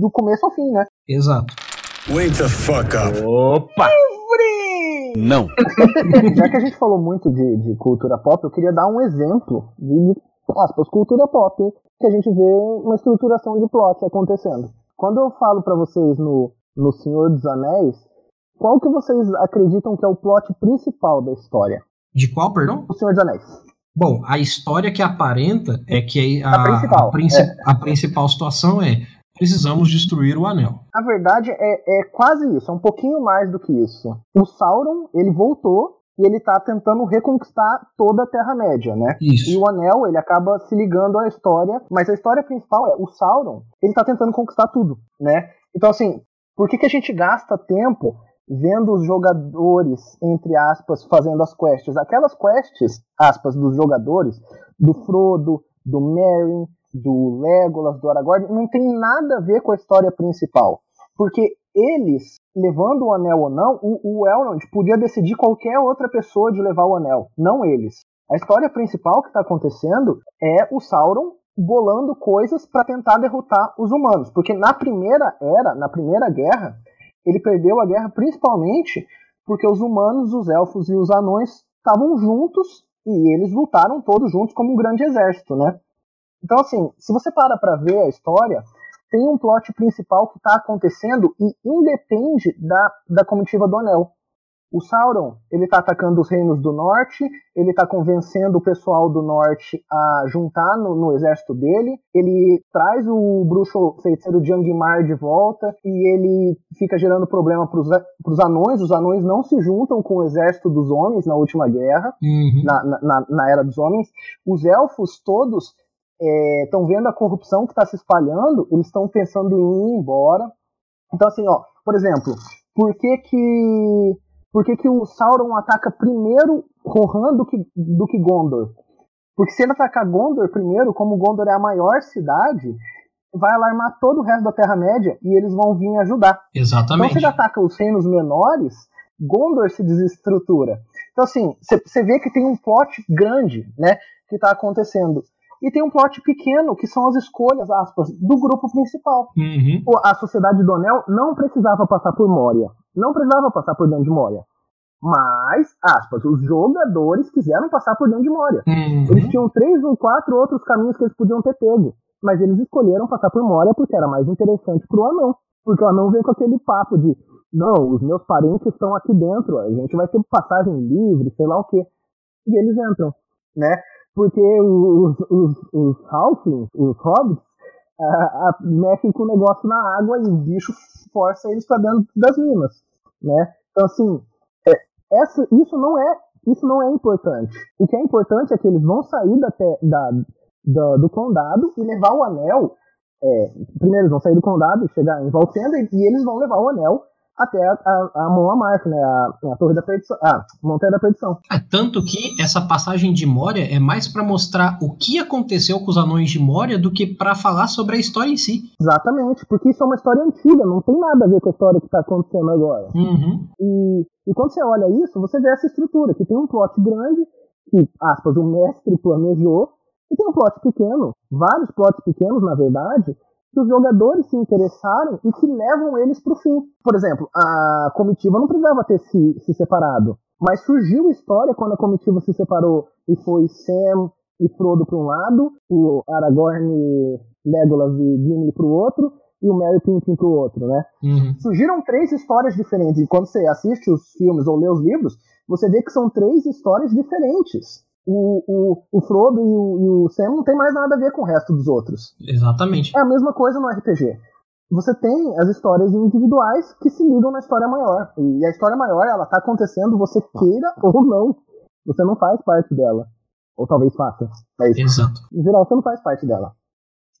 do começo ao fim, né? Exato. Wake the fuck up. Opa! Não. Já que a gente falou muito de, de cultura pop, eu queria dar um exemplo de, aspas, cultura pop, que a gente vê uma estruturação de plot acontecendo. Quando eu falo para vocês no, no Senhor dos Anéis, qual que vocês acreditam que é o plot principal da história? De qual, perdão? O Senhor dos Anéis. Bom, a história que aparenta é que a, A principal, a princi- é. a principal situação é precisamos destruir o anel. Na verdade, é, é quase isso, é um pouquinho mais do que isso. O Sauron, ele voltou e ele tá tentando reconquistar toda a Terra-média, né? E Isso. o anel, ele acaba se ligando à história, mas a história principal é o Sauron, ele tá tentando conquistar tudo, né? Então, assim, por que, que a gente gasta tempo vendo os jogadores, entre aspas, fazendo as quests? Aquelas quests, aspas, dos jogadores, do Frodo, do Merry, do Legolas, do Aragorn, não tem nada a ver com a história principal. Porque eles, levando o anel ou não, o, o Elrond podia decidir qualquer outra pessoa de levar o anel, não eles. A história principal que está acontecendo é o Sauron bolando coisas para tentar derrotar os humanos. Porque na primeira era, na primeira guerra, ele perdeu a guerra principalmente porque os humanos, os elfos e os anões estavam juntos e eles lutaram todos juntos como um grande exército, né? Então, assim, se você para pra ver a história, tem um plot principal que está acontecendo e independe da, da comitiva do Anel. O Sauron, ele tá atacando os reinos do norte, ele tá convencendo o pessoal do norte a juntar no, no exército dele, ele traz o bruxo feiticeiro Jangmar de volta e ele fica gerando problema pros, pros anões, os anões não se juntam com o exército dos homens na última guerra, Uhum. na- na, na Era dos Homens, os elfos todos estão vendo a corrupção que está se espalhando, eles estão pensando em ir embora. Então, assim, ó, por exemplo, por que que, por que, que o Sauron ataca primeiro Rohan do que, do que Gondor? Porque se ele atacar Gondor primeiro, como Gondor é a maior cidade, vai alarmar todo o resto da Terra-média e eles vão vir ajudar. Então, se Exatamente. ele ataca os reinos menores, Gondor se desestrutura. Então, assim, você vê que tem um plot grande, né, que tá acontecendo. E tem um plot pequeno, que são as escolhas, aspas, do grupo principal. Uhum. A Sociedade do Anel não precisava passar por Moria. Não precisava passar por dentro de Moria. Mas, aspas, os jogadores quiseram passar por dentro de Moria. Eles Uhum. tinham três ou quatro outros caminhos que eles podiam ter pego. Mas eles escolheram passar por Moria porque era mais interessante pro anão. Porque o anão vem com aquele papo de não, os meus parentes estão aqui dentro, a gente vai ter passagem livre, sei lá o quê. E eles entram, né? Porque os, os, os halflings, os hobbits, ah, ah, mexem com o negócio na água e o bicho força eles pra dentro das minas, né? Então assim, é, essa, isso não é isso não é importante. O que é importante é que eles vão sair da, da- da- do condado e levar o anel. é, primeiro eles vão sair do condado chegar em Valfenda e, e eles vão levar o anel até a, a, a Amarth, né? A, a Torre da Perdição. Ah, Montanha da Perdição. É, tanto que essa passagem de Moria é mais pra mostrar o que aconteceu com os anões de Moria do que pra falar sobre a história em si. Exatamente, porque isso é uma história antiga, não tem nada a ver com a história que está acontecendo agora. Uhum. E, e quando você olha isso, você vê essa estrutura, que tem um plot grande, que, aspas, o mestre planejou, e tem um plot pequeno, vários plots pequenos, na verdade, que os jogadores se interessaram e que levam eles pro fim. Por exemplo, a comitiva não precisava ter se, se separado, mas surgiu a história quando a comitiva se separou e foi Sam e Frodo para um lado, o Aragorn, Legolas e Gimli para o outro, e o Merry e Pippin para o outro, né? Uhum. surgiram três histórias diferentes. E quando você assiste os filmes ou lê os livros, você vê que são três histórias diferentes. O, o, o Frodo e o, e o Sam não tem mais nada a ver com o resto dos outros. Exatamente. É a mesma coisa no RPG. Você tem as histórias individuais que se ligam na história maior. E a história maior, ela tá acontecendo, você queira ou não. Você não faz parte dela. Ou talvez faça. Mas, Exato. em geral, você não faz parte dela.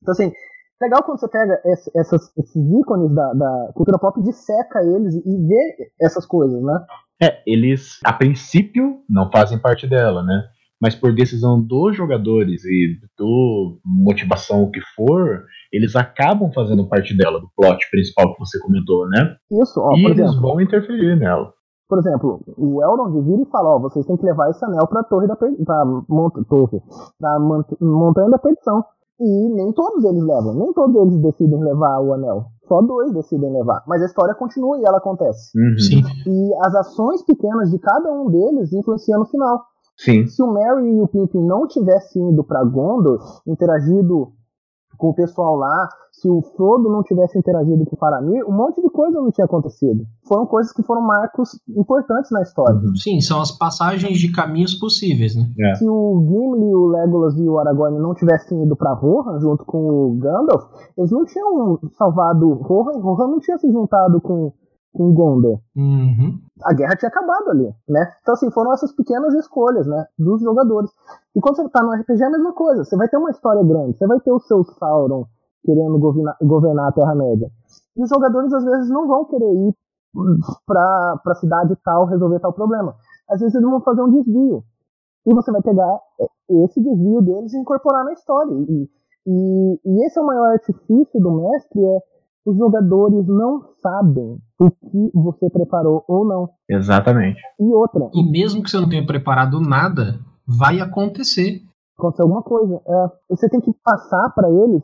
Então, assim, legal quando você pega esse- essas- esses ícones da, da cultura pop e disseca eles e vê essas coisas, né? É, eles, a princípio, não fazem parte dela, né? Mas por decisão dos jogadores e do motivação o que for, eles acabam fazendo parte dela, do plot principal que você comentou, né? Isso, ó, e por eles exemplo, vão interferir nela. por exemplo, o Elrond vira e fala, ó, vocês têm que levar esse anel pra torre da per... pra mont... torre, pra mont... montanha da perdição. E nem todos eles levam, nem todos eles decidem levar o anel. só dois decidem levar. Mas a história continua e ela acontece. Uhum. Sim. E as ações pequenas de cada um deles influenciam no final. Sim. Se o Merry e o Pippin não tivessem ido pra Gondor, interagido com o pessoal lá, se o Frodo não tivesse interagido com o Faramir, um monte de coisa não tinha acontecido. Foram coisas que foram marcos importantes na história. Uhum. Sim, são as passagens de caminhos possíveis, né? Se o Gimli, o Legolas e o Aragorn não tivessem ido pra Rohan junto com o Gandalf, eles não tinham salvado Rohan e Rohan não tinha se juntado com, com Gondor. Uhum. A guerra tinha acabado ali, né? Então, assim, foram essas pequenas escolhas, né, dos jogadores. E quando você tá no RPG é a mesma coisa. Você vai ter uma história grande, você vai ter o seu Sauron querendo governar, governar a Terra-média. E os jogadores, às vezes, não vão querer ir pra, pra cidade tal resolver tal problema. Às vezes, eles vão fazer um desvio. E você vai pegar esse desvio deles e incorporar na história. E, e, e esse é o maior artifício do mestre, é os jogadores não sabem o que você preparou ou não. Exatamente. E outra, E mesmo que você não tenha preparado nada, vai acontecer. aconteceu alguma coisa. É, você tem que passar para eles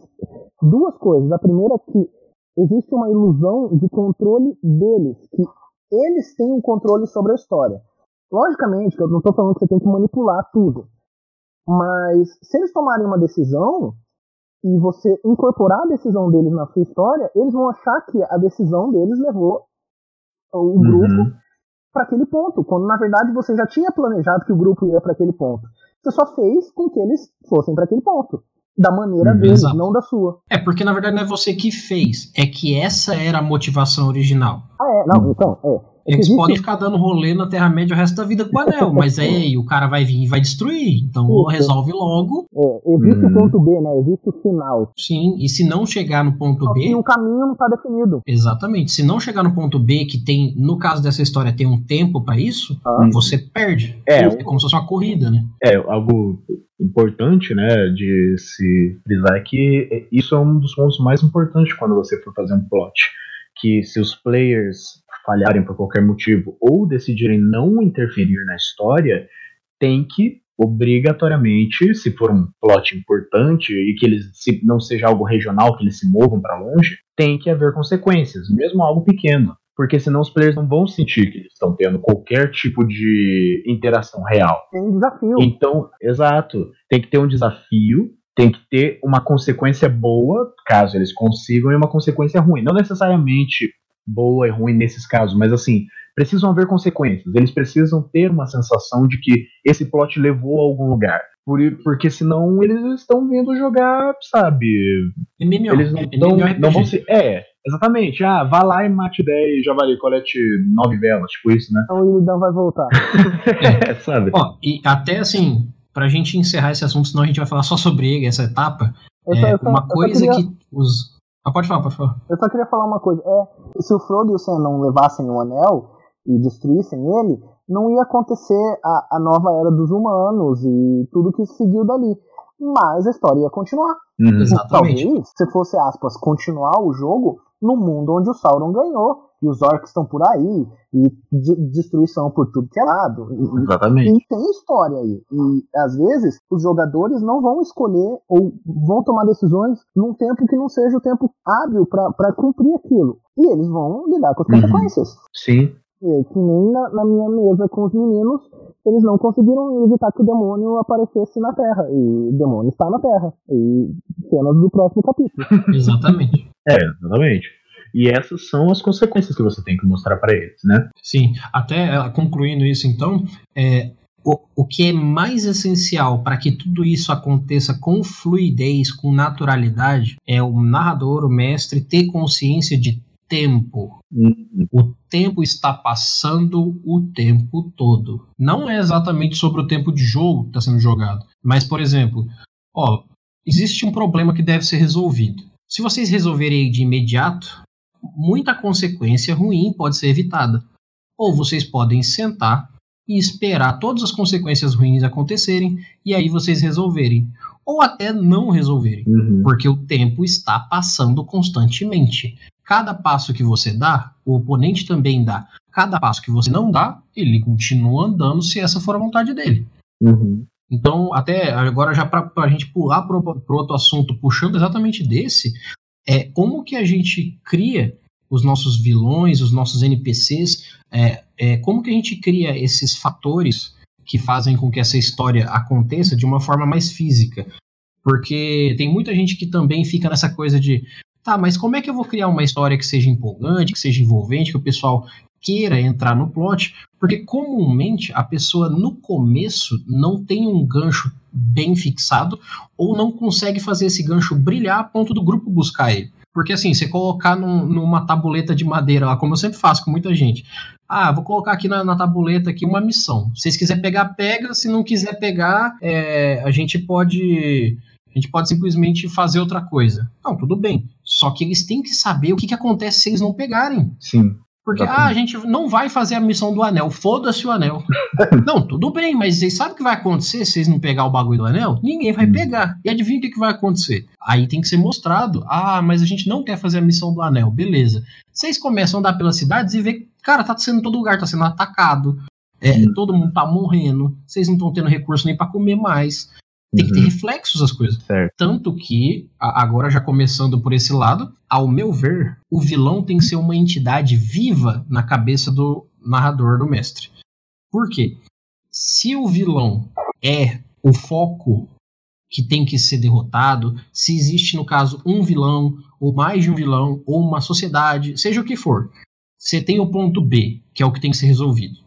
duas coisas. A primeira é que existe uma ilusão de controle deles, que eles têm um controle sobre a história. Logicamente, que eu não estou falando que você tem que manipular tudo, mas se eles tomarem uma decisão e você incorporar a decisão deles na sua história, eles vão achar que a decisão deles levou o grupo Uhum. para aquele ponto, quando na verdade você já tinha planejado que o grupo ia para aquele ponto. Você só fez com que eles fossem para aquele ponto, da maneira Uhum, deles, exato. não da sua. É, porque na verdade não é você que fez, é que essa era a motivação original. Ah, é, não, então, é. É Eles podem ficar dando rolê na Terra-média o resto da vida com o anel, mas aí o cara vai vir e vai destruir. Então Isso. resolve logo, é, existe Hum. o ponto B, né? Existe o final. sim. E se não chegar no ponto Só B, que o caminho não está definido. exatamente. Se não chegar no ponto B, que tem, no caso dessa história, tem um tempo pra isso, Ah. você perde. É, É como se fosse uma corrida, né? É, algo importante, né, de se frisar é que isso é um dos pontos mais importantes quando você for fazer um plot. Que se os players falharem por qualquer motivo ou decidirem não interferir na história, tem que obrigatoriamente, se for um plot importante e que eles se não seja algo regional, que eles se movam para longe, tem que haver consequências, mesmo algo pequeno. Porque senão os players não vão sentir que eles estão tendo qualquer tipo de interação real. Tem desafio. Então, exato. Tem que ter um desafio, tem que ter uma consequência boa, caso eles consigam, e uma consequência ruim. Não necessariamente boa e ruim nesses casos, mas assim, precisam haver consequências. Eles precisam ter uma sensação de que esse plot levou a algum lugar. Por, porque senão eles estão vindo jogar, sabe? MMO. Eles não, não, não vão se. É, exatamente. Ah, vá lá e mate 10 javali, colete 9 velas, tipo isso, né? Então o Illidan vai voltar. É, sabe? Ó, e até assim, pra gente encerrar esse assunto, senão a gente vai falar só sobre ele, essa etapa, Eu é, só- uma só coisa queria- que os... Ah, pode falar, pode falar. Eu só queria falar uma coisa. É, se o Frodo e o Sam não levassem o anel e destruíssem ele, não ia acontecer a, a nova era dos humanos e tudo que seguiu dali. Mas a história ia continuar. Uhum. Exatamente. Talvez, se fosse, aspas, continuar o jogo no mundo onde o Sauron ganhou. E os orcs estão por aí. E de- destruição por tudo que é lado. E- Exatamente. e tem história aí. E às vezes os jogadores não vão escolher ou vão tomar decisões num tempo que não seja o tempo hábil para cumprir aquilo. E eles vão lidar com as Uhum. consequências. Sim. É, que nem na, na minha mesa com os meninos, eles não conseguiram evitar que o demônio aparecesse na Terra. E o demônio está na Terra. E cenas do próximo capítulo. Exatamente. É, exatamente. E essas são as consequências que você tem que mostrar pra eles, né? Sim, até eh, concluindo isso então, é, o, o que é mais essencial para que tudo isso aconteça com fluidez, com naturalidade, é o narrador, o mestre, ter consciência de tempo. Uhum. O tempo está passando o tempo todo. Não é exatamente sobre o tempo de jogo que está sendo jogado, mas, por exemplo, ó, existe um problema que deve ser resolvido. Se vocês resolverem de imediato, muita consequência ruim pode ser evitada. Ou vocês podem sentar e esperar todas as consequências ruins acontecerem e aí vocês resolverem. Ou até não resolverem, Uhum. porque o tempo está passando constantemente. Cada passo que você dá, o oponente também dá. Cada passo que você não dá, ele continua andando se essa for a vontade dele. Uhum. Então, até agora, já para a gente pular para outro assunto, puxando exatamente desse, é como que a gente cria os nossos vilões, os nossos NPCs, é, é, como que a gente cria esses fatores que fazem com que essa história aconteça de uma forma mais física. Porque tem muita gente que também fica nessa coisa de, tá, mas como é que eu vou criar uma história que seja empolgante, que seja envolvente, que o pessoal queira entrar no plot? Porque comumente a pessoa no começo não tem um gancho bem fixado ou não consegue fazer esse gancho brilhar a ponto do grupo buscar ele. Porque assim, você colocar num, numa tabuleta de madeira lá, como eu sempre faço com muita gente. Ah, vou colocar aqui na, na tabuleta aqui uma missão. Se vocês quiserem pegar, pega. Se não quiser pegar, é, a gente pode. A gente pode simplesmente fazer outra coisa. Não, tudo bem. Só que eles têm que saber o que, que acontece se eles não pegarem. Sim. Porque, ah, a gente não vai fazer a missão do anel, foda-se o anel. não, tudo bem, mas vocês sabem o que vai acontecer se vocês não pegar o bagulho do anel? Ninguém vai hum. pegar. E adivinha o que, que vai acontecer? Aí tem que ser mostrado. Ah, mas a gente não quer fazer a missão do anel, beleza. Vocês começam a andar pelas cidades e ver, cara, tá sendo todo lugar, tá sendo atacado. É, hum. todo mundo tá morrendo, vocês não estão tendo recurso nem para comer mais. Tem que ter uhum. reflexos as coisas. Certo. Tanto que, agora já começando por esse lado, ao meu ver, o vilão tem que ser uma entidade viva na cabeça do narrador, do mestre. Por quê? Se o vilão é o foco que tem que ser derrotado, se existe, no caso, um vilão, ou mais de um vilão, ou uma sociedade, seja o que for, você tem o ponto B, que é o que tem que ser resolvido.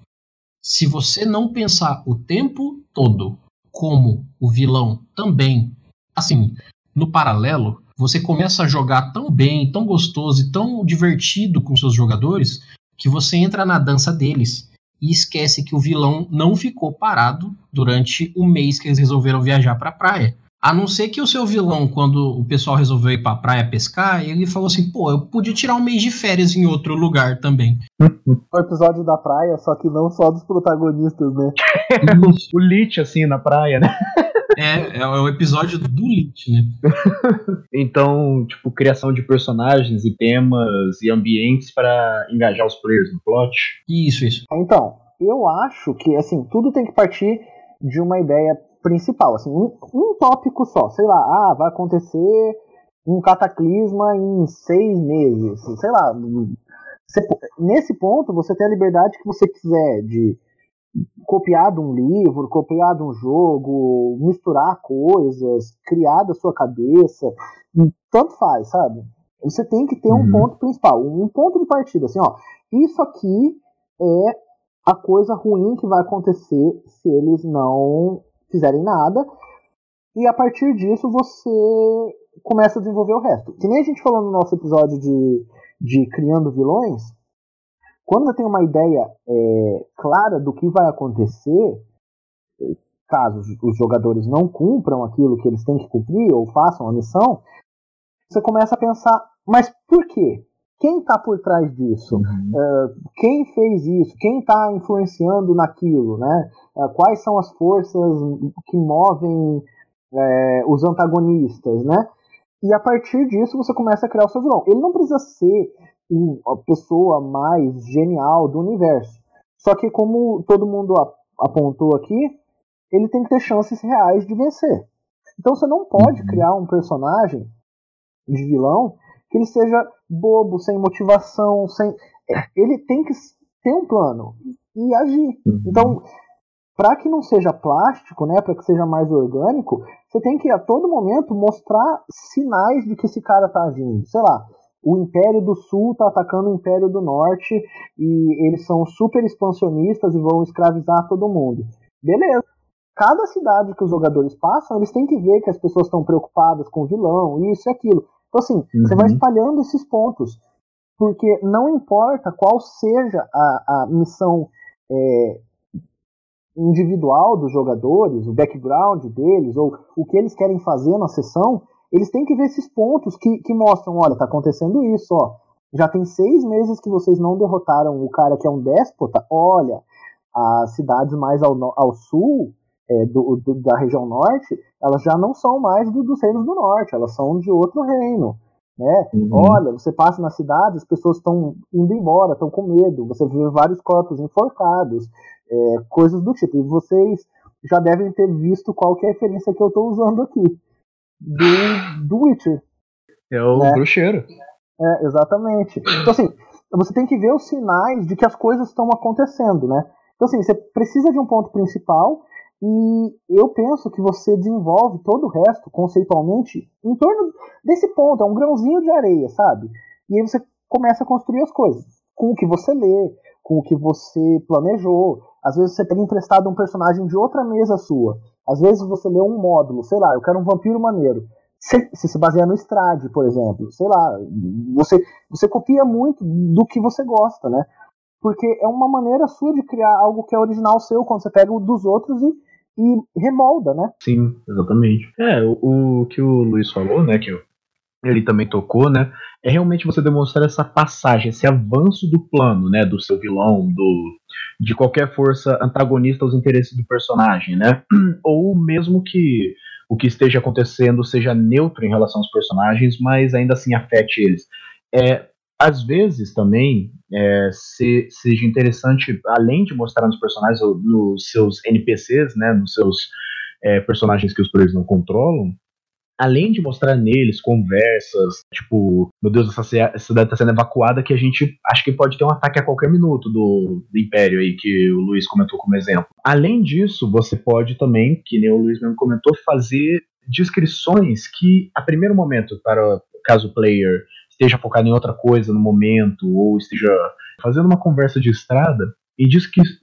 Se você não pensar o tempo todo como o vilão também, assim, no paralelo, você começa a jogar tão bem, tão gostoso e tão divertido com seus jogadores que você entra na dança deles e esquece que o vilão não ficou parado durante o mês que eles resolveram viajar para a praia. A não ser que o seu vilão, quando o pessoal resolveu ir pra praia pescar, ele falou assim: pô, eu podia tirar um mês de férias em outro lugar também. O episódio da praia, só que não só dos protagonistas, né? o Lich, assim, na praia, né? É, é o episódio do Lich, né? então, tipo, criação de personagens e temas e ambientes para engajar os players no plot. Isso, isso. Então, eu acho que, assim, tudo tem que partir de uma ideia principal, assim, um, um tópico só, sei lá, ah, vai acontecer um cataclisma em seis meses, sei lá. Você, nesse ponto, você tem a liberdade que você quiser de copiar de um livro, copiar de um jogo, misturar coisas, criar da sua cabeça, tanto faz, sabe? Você tem que ter um uhum. ponto principal, um ponto de partida, assim, ó, isso aqui é a coisa ruim que vai acontecer se eles não fizerem nada. E a partir disso você começa a desenvolver o resto. Que nem a gente falou no nosso episódio de, de criando vilões, quando você tem uma ideia é, clara do que vai acontecer, caso os jogadores não cumpram aquilo que eles têm que cumprir ou façam a missão, você começa a pensar, mas por quê? Quem está por trás disso? Uhum. Uh, quem fez isso? Quem está influenciando naquilo? Né? Uh, quais são as forças que movem uh, os antagonistas? Né? E a partir disso você começa a criar o seu vilão. Ele não precisa ser a pessoa mais genial do universo. Só que, como todo mundo apontou aqui, ele tem que ter chances reais de vencer. Então você não pode uhum. criar um personagem de vilão que ele seja bobo, sem motivação, sem. Ele tem que ter um plano e agir. Uhum. Então, para que não seja plástico, né, para que seja mais orgânico, você tem que a todo momento mostrar sinais de que esse cara está agindo. Sei lá, o Império do Sul está atacando o Império do Norte e eles são super expansionistas e vão escravizar todo mundo. Beleza. Cada cidade que os jogadores passam, eles têm que ver que as pessoas estão preocupadas com o vilão, isso e aquilo. Então, assim, uhum. você vai uhum. espalhando esses pontos. Porque não importa qual seja a, a missão é, individual dos jogadores, o background deles, ou o que eles querem fazer na sessão, eles têm que ver esses pontos que, que mostram, olha, tá acontecendo isso, ó. Já tem seis meses que vocês não derrotaram o cara que é um déspota. Olha, as cidades mais ao, ao sul é, do, do, da região norte, elas já não são mais do, dos reinos do norte, elas são de outro reino. Né? Uhum. Olha, você passa na cidade, as pessoas estão indo embora, estão com medo, você vê vários corpos enforcados, é, coisas do tipo. E vocês já devem ter visto qual que é a referência que eu estou usando aqui. Do, do Witcher. É o né? bruxeiro. É, exatamente. Então, assim, você tem que ver os sinais de que as coisas estão acontecendo, né? Então, assim, você precisa de um ponto principal e eu penso que você desenvolve todo o resto, conceitualmente, em torno desse ponto. É um grãozinho de areia, sabe? E aí você começa a construir as coisas. Com o que você lê, com o que você planejou. Às vezes você pega emprestado um personagem de outra mesa sua. Às vezes você lê um módulo, sei lá, eu quero um vampiro maneiro. Você se baseia no Strade, por exemplo. Sei lá, você, você copia muito do que você gosta, né? Porque é uma maneira sua de criar algo que é original seu, quando você pega o dos outros e, e remolda, né? Sim, exatamente. É, o, o que o Luiz falou, né, que ele também tocou, né, é realmente você demonstrar essa passagem, esse avanço do plano, né, do seu vilão, do de qualquer força antagonista aos interesses do personagem, né? Ou mesmo que o que esteja acontecendo seja neutro em relação aos personagens, mas ainda assim afete eles. É, às vezes também é, se, seja interessante, além de mostrar nos personagens, nos seus NPCs, né, nos seus é, personagens que os players não controlam, além de mostrar neles conversas, tipo, meu Deus, essa cidade tá sendo evacuada, que a gente acha que pode ter um ataque a qualquer minuto do, do Império aí, que o Luiz comentou como exemplo. Além disso, você pode também, que nem o Luiz mesmo comentou, fazer descrições que, a primeiro momento, para caso o player esteja focado em outra coisa no momento, ou esteja fazendo uma conversa de estrada, e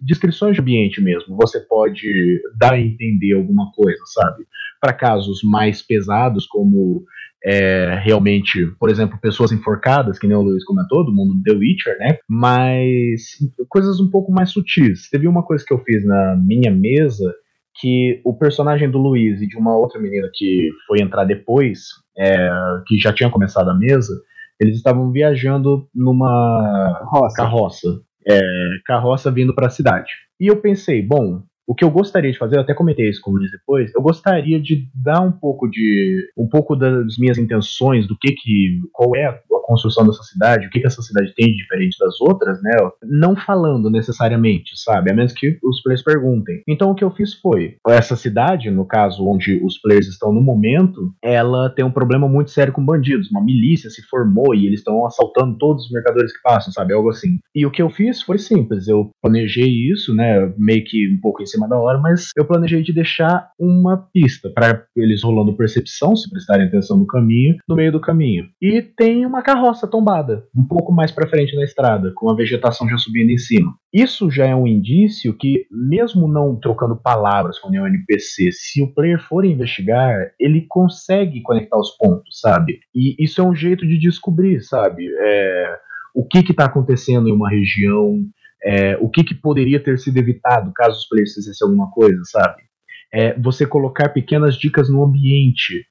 descrições de ambiente mesmo. Você pode dar a entender alguma coisa, sabe? Para casos mais pesados, como é, realmente, por exemplo, pessoas enforcadas, que nem o Luiz comentou, do mundo do The Witcher, né? Mas coisas um pouco mais sutis. Teve uma coisa que eu fiz na minha mesa que o personagem do Luiz e de uma outra menina que foi entrar depois, é, que já tinha começado a mesa, eles estavam viajando numa Roça. carroça é, carroça vindo para a cidade. E eu pensei, bom, o que eu gostaria de fazer, eu até comentei isso com o Luiz depois, eu gostaria de dar um pouco de um pouco das minhas intenções, do que que qual é a construção dessa cidade, o que que essa cidade tem de diferente das outras, né? Não falando necessariamente, sabe? A menos que os players perguntem. Então o que eu fiz foi, essa cidade, no caso onde os players estão no momento, ela tem um problema muito sério com bandidos, uma milícia se formou e eles estão assaltando todos os mercadores que passam, sabe? Algo assim. E o que eu fiz foi simples, eu planejei isso, né, meio que um pouco cima da hora, mas eu planejei de deixar uma pista para eles rolando percepção, se prestarem atenção no caminho, no meio do caminho. E tem uma carroça tombada, um pouco mais para frente na estrada, com a vegetação já subindo em cima. Isso já é um indício que, mesmo não trocando palavras com nenhum NPC, se o player for investigar, ele consegue conectar os pontos, sabe? E isso é um jeito de descobrir, sabe? É, o que está acontecendo em uma região, é, o que, que, poderia ter sido evitado caso os players fizessem alguma coisa, sabe? É, você colocar pequenas dicas no ambiente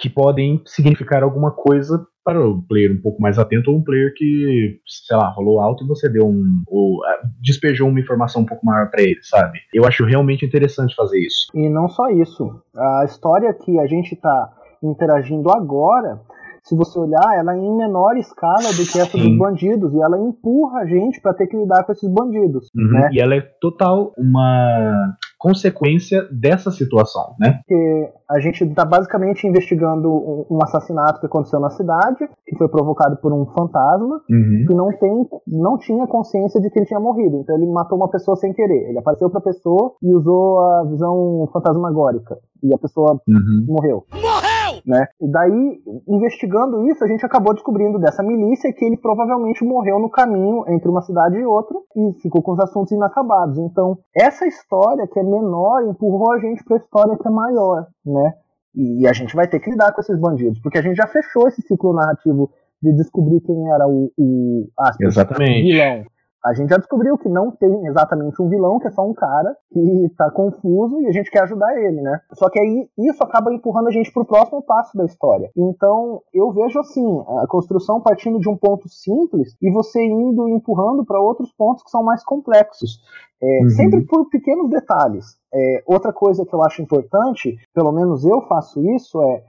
que podem significar alguma coisa para o player um pouco mais atento ou um player que, sei lá, rolou alto e você deu um. ou despejou uma informação um pouco maior para ele, sabe? Eu acho realmente interessante fazer isso. E não só isso. A história que a gente está interagindo agora se você olhar, ela é em menor escala do que essa Sim. dos bandidos e ela empurra a gente para ter que lidar com esses bandidos. Uhum. Né? E ela é total uma consequência dessa situação, né? Porque a gente está basicamente investigando um, assassinato que aconteceu na cidade, que foi provocado por um fantasma, uhum. que não tem, não tinha consciência de que ele tinha morrido. Então ele matou uma pessoa sem querer. Ele apareceu para a pessoa e usou a visão fantasmagórica e a pessoa uhum. morreu. Morreu! Né? E daí, investigando isso, a gente acabou descobrindo dessa milícia que ele provavelmente morreu no caminho entre uma cidade e outra e ficou com os assuntos inacabados. Então, essa história que é menor empurrou a gente para a história que é maior, né? E a gente vai ter que lidar com esses bandidos, porque a gente já fechou esse ciclo narrativo de descobrir quem era o, o aspas, Exatamente. vilão. A gente já descobriu que não tem exatamente um vilão, que é só um cara que tá confuso e a gente quer ajudar ele, né? Só que aí isso acaba empurrando a gente pro próximo passo da história. Então, eu vejo assim, a construção partindo de um ponto simples e você indo empurrando para outros pontos que são mais complexos. É, uhum. Sempre por pequenos detalhes. É, outra coisa que eu acho importante, pelo menos eu faço isso, é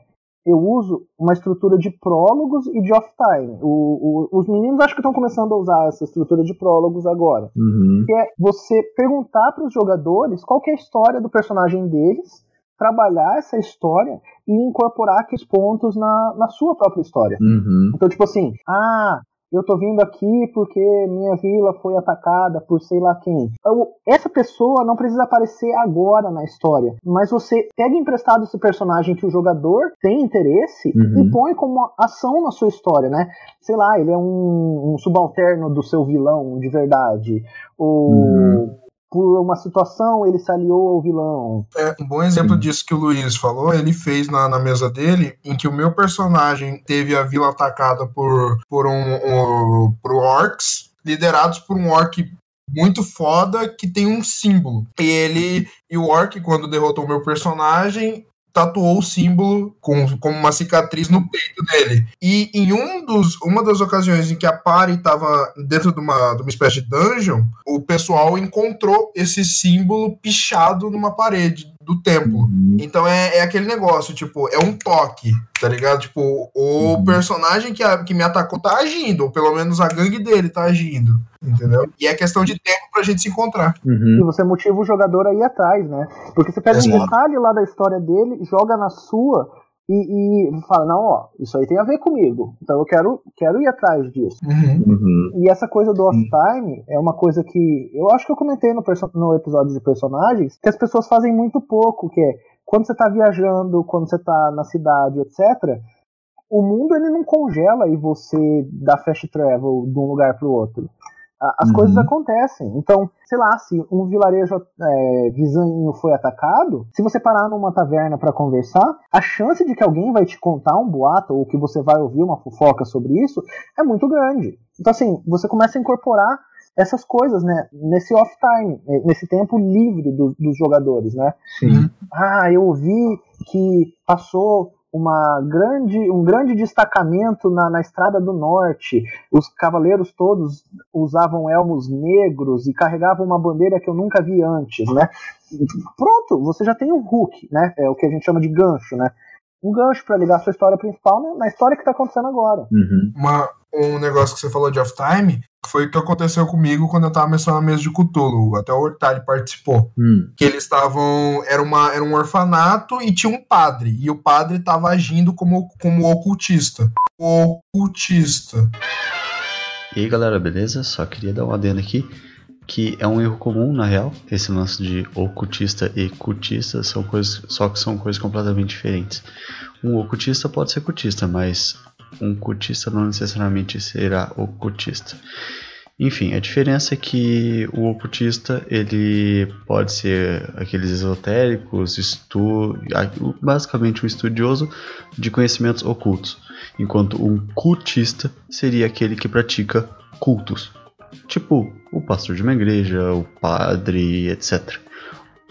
eu uso uma estrutura de prólogos e de off-time. os meninos acho que estão começando a usar essa estrutura de prólogos agora. Uhum. Que é você perguntar para os jogadores qual é a história do personagem deles trabalhar essa história e incorporar aqueles pontos na, na sua própria história. Uhum. Então, tipo assim, ah, eu tô vindo aqui porque minha vila foi atacada por sei lá quem. Essa pessoa não precisa aparecer agora na história, mas você pega emprestado esse personagem que o jogador tem interesse Uhum. e põe como ação na sua história, né? Sei lá, ele é um, um subalterno do seu vilão de verdade, ou Uhum. Por uma situação ele se aliou ao vilão. É, um bom exemplo disso que o Luiz falou, ele fez na, na mesa dele, em que o meu personagem teve a vila atacada por, por um, um por orcs, liderados por um orc muito foda que tem um símbolo. E ele e o orc, quando derrotou o meu personagem, tatuou o símbolo com, como uma cicatriz no peito dele. E em um dos, uma das ocasiões em que a party estava dentro de uma, de uma espécie de dungeon, o pessoal encontrou esse símbolo pichado numa parede do templo. Uhum. Então é, é aquele negócio, tipo, é um toque, tá ligado? Tipo, o Uhum. personagem que, a- que me atacou tá agindo, ou pelo menos a gangue dele tá agindo, entendeu? E é questão de tempo pra gente se encontrar. Uhum. E você motiva o jogador a ir atrás, né? Porque você pega um Exato. detalhe lá da história dele, joga na sua e, e fala, não, ó, isso aí tem a ver comigo. Então eu quero, quero ir atrás disso. Uhum. E essa coisa do off-time é uma coisa que eu acho que eu comentei no, no episódio de personagens, que as pessoas fazem muito pouco, que é quando você tá viajando, quando você tá na cidade, etc., o mundo ele não congela e você dá fast travel de um lugar pro outro. As Uhum. coisas acontecem. Então, sei lá, se um vilarejo é, vizinho foi atacado, se você parar numa taverna pra conversar, a chance de que alguém vai te contar um boato ou que você vai ouvir uma fofoca sobre isso é muito grande. Então, assim, você começa a incorporar essas coisas, né, nesse off-time, eh, nesse tempo livre do- dos jogadores, né? Sim. Ah, eu ouvi que passou uma grande, um grande destacamento na, na Estrada do Norte. Os cavaleiros todos usavam elmos negros e carregavam uma bandeira que eu nunca vi antes, né? Pronto, você já tem um hook, né? É o que a gente chama de gancho, né? Um gancho para ligar a sua história principal na história que tá acontecendo agora. Uhum. Uma, um negócio que você falou de off-time foi o que aconteceu comigo quando eu tava mencionando a mesa de Cthulhu. Até o Hortali participou. Hum. Que eles estavam. Era, uma, era um orfanato e tinha um padre. E o padre tava agindo como, como ocultista. Ocultista. E aí galera, beleza? Só queria dar uma adendo aqui que é um erro comum na real, esse lance de ocultista e cultista são coisas, só que são coisas completamente diferentes. Um ocultista pode ser cultista, mas um cultista não necessariamente será ocultista. Enfim, a diferença é que o ocultista ele pode ser aqueles esotéricos, estu... basicamente um estudioso de conhecimentos ocultos, enquanto um cultista seria aquele que pratica cultos, tipo o pastor de uma igreja, o padre, etc.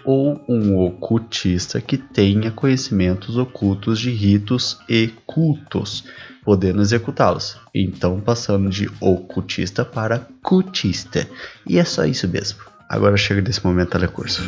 Ou um ocultista que tenha conhecimentos ocultos de ritos e cultos, podendo executá-los. Então, passando de ocultista para cultista. E é só isso mesmo. Agora chega desse momento telecurso.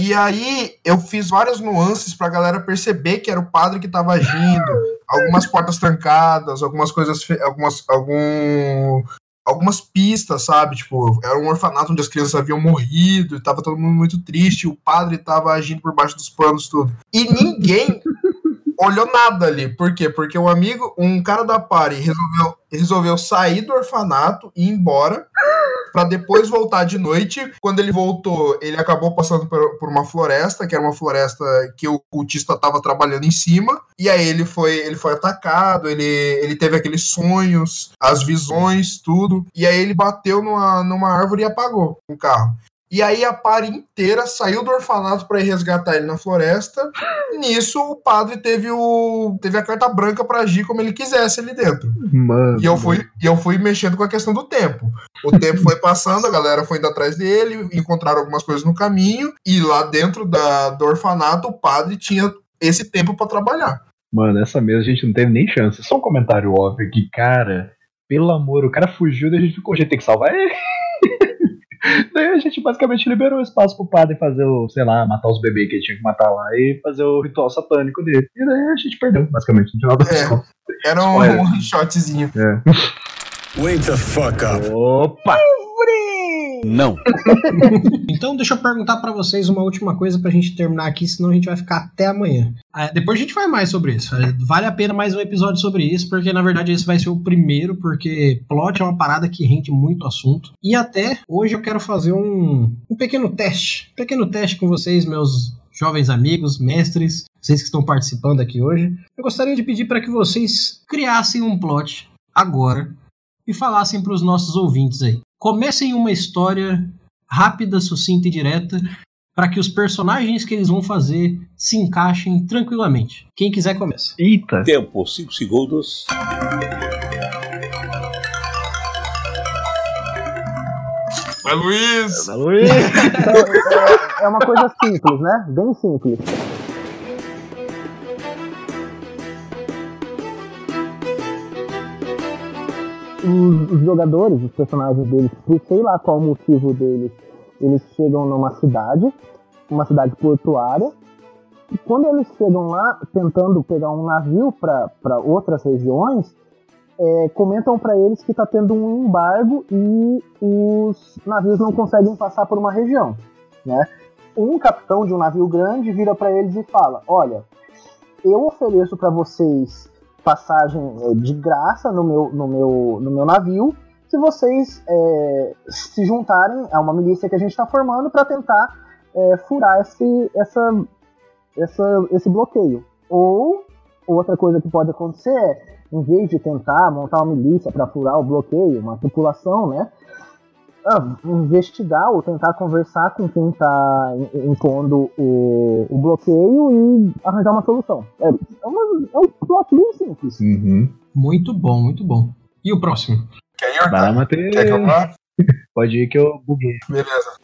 E aí eu fiz várias nuances pra galera perceber que era o padre que tava agindo. Algumas portas trancadas, algumas coisas. Algumas. Algum. Algumas pistas, sabe? Tipo, era um orfanato onde as crianças haviam morrido e tava todo mundo muito triste. O padre tava agindo por baixo dos panos, tudo. E ninguém olhou nada ali. Por quê? Porque um amigo, um cara da party resolveu, resolveu sair do orfanato e ir embora Pra depois voltar de noite. Quando ele voltou, ele acabou passando por, por uma floresta, que era uma floresta que o cultista tava trabalhando em cima. E aí ele foi, ele foi atacado, ele, ele teve aqueles sonhos, as visões, tudo. E aí ele bateu numa, numa árvore e apagou o carro. E aí a party inteira saiu do orfanato para ir resgatar ele na floresta. Nisso o padre teve o teve a carta branca para agir como ele quisesse ali dentro. Mano. E eu fui, e eu fui mexendo com a questão do tempo. O tempo foi passando, a galera foi indo atrás dele, encontraram algumas coisas no caminho, e lá dentro da, do orfanato, o padre tinha esse tempo para trabalhar. Mano, essa mesa a gente não teve nem chance. Só um comentário óbvio aqui, cara. Pelo amor, o cara fugiu, daí a gente ficou, a gente tem que salvar ele. Daí a gente basicamente liberou espaço pro padre fazer o, sei lá, matar os bebês que ele tinha que matar lá e fazer o ritual satânico dele. E daí a gente perdeu, basicamente, no final das É. contas. Era um, um shotzinho. É. Wake the fuck up. Opa! Não. Então, deixa eu perguntar pra vocês uma última coisa pra gente terminar aqui, senão a gente vai ficar até amanhã. Ah, depois a gente vai mais sobre isso. É, Vale a pena mais um episódio sobre isso, porque na verdade esse vai ser o primeiro, porque plot é uma parada que rende muito assunto. E até hoje eu quero fazer um, um pequeno teste. Um pequeno teste com vocês, meus jovens amigos, mestres, vocês que estão participando aqui hoje. Eu gostaria de pedir para que vocês criassem um plot agora e falassem para os nossos ouvintes aí. Comecem uma história rápida, sucinta e direta para que os personagens que eles vão fazer se encaixem tranquilamente. Quem quiser começa. Eita. Tempo, 5 segundos. Vai, Luiz! Luiz. Então, é uma coisa simples, né? Bem simples. Os, jogadores, os personagens deles, por sei lá qual motivo deles, eles chegam numa cidade, uma cidade portuária, e quando eles chegam lá tentando pegar um navio para outras regiões, é, comentam para eles que está tendo um embargo e os navios não conseguem passar por uma região, né? Um capitão de um navio grande vira para eles e fala: Olha, eu ofereço para vocês passagem é, de graça no meu, no meu, no meu navio se vocês é, se juntarem a uma milícia que a gente está formando para tentar é, furar esse, essa, essa, esse bloqueio. Ou outra coisa que pode acontecer é, em vez de tentar montar uma milícia para furar o bloqueio, uma tripulação, né? Ah, investigar ou tentar conversar com quem está impondo o, o bloqueio e arranjar uma solução. É, é, uma, é um plot bem simples. Uhum. Muito bom, muito bom. E o próximo? Quer ir, Vai lá? Matheus. Quer que eu vá? Pode ir que eu buguei. Beleza.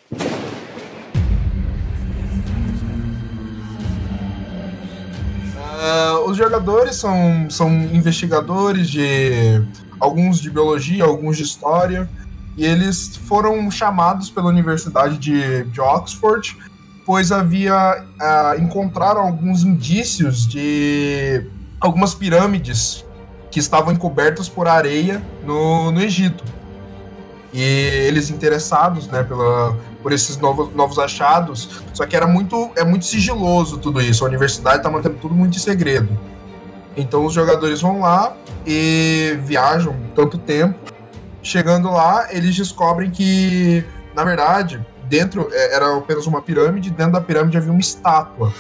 Ah, os jogadores são, são investigadores de alguns de biologia, alguns de história, e eles foram chamados pela Universidade de, de Oxford, pois havia ah, encontraram alguns indícios de algumas pirâmides que estavam encobertas por areia no, no Egito. E eles interessados, né, pela, por esses novos, novos achados, só que era muito, é muito sigiloso tudo isso. A universidade está mantendo tudo muito em segredo. Então os jogadores vão lá e viajam tanto tempo. Chegando lá, eles descobrem que, na verdade, dentro é, era apenas uma pirâmide, dentro da pirâmide havia uma estátua.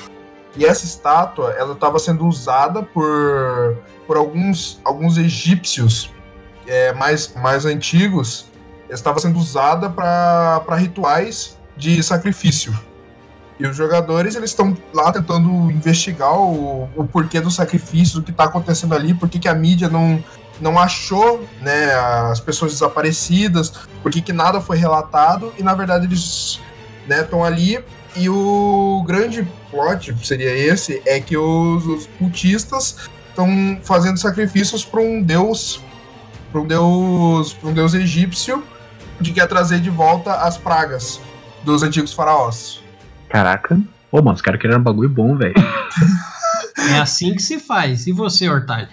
E essa estátua, ela estava sendo usada por, por alguns, alguns egípcios é, mais, mais antigos. Estava sendo usada para rituais de sacrifício. E os jogadores eles estão lá tentando investigar o, o porquê dos sacrifícios, o que está acontecendo ali, por que, que a mídia não, não achou né, as pessoas desaparecidas, por que, nada foi relatado, e na verdade eles estão ali. E o grande plot seria esse: é que os, os cultistas estão fazendo sacrifícios para um deus, para um deus, para um deus egípcio que quer trazer de volta as pragas dos antigos faraós. Caraca. Ô, mano, os caras querem um bagulho bom, velho. É assim que se faz. E você, Hortalho?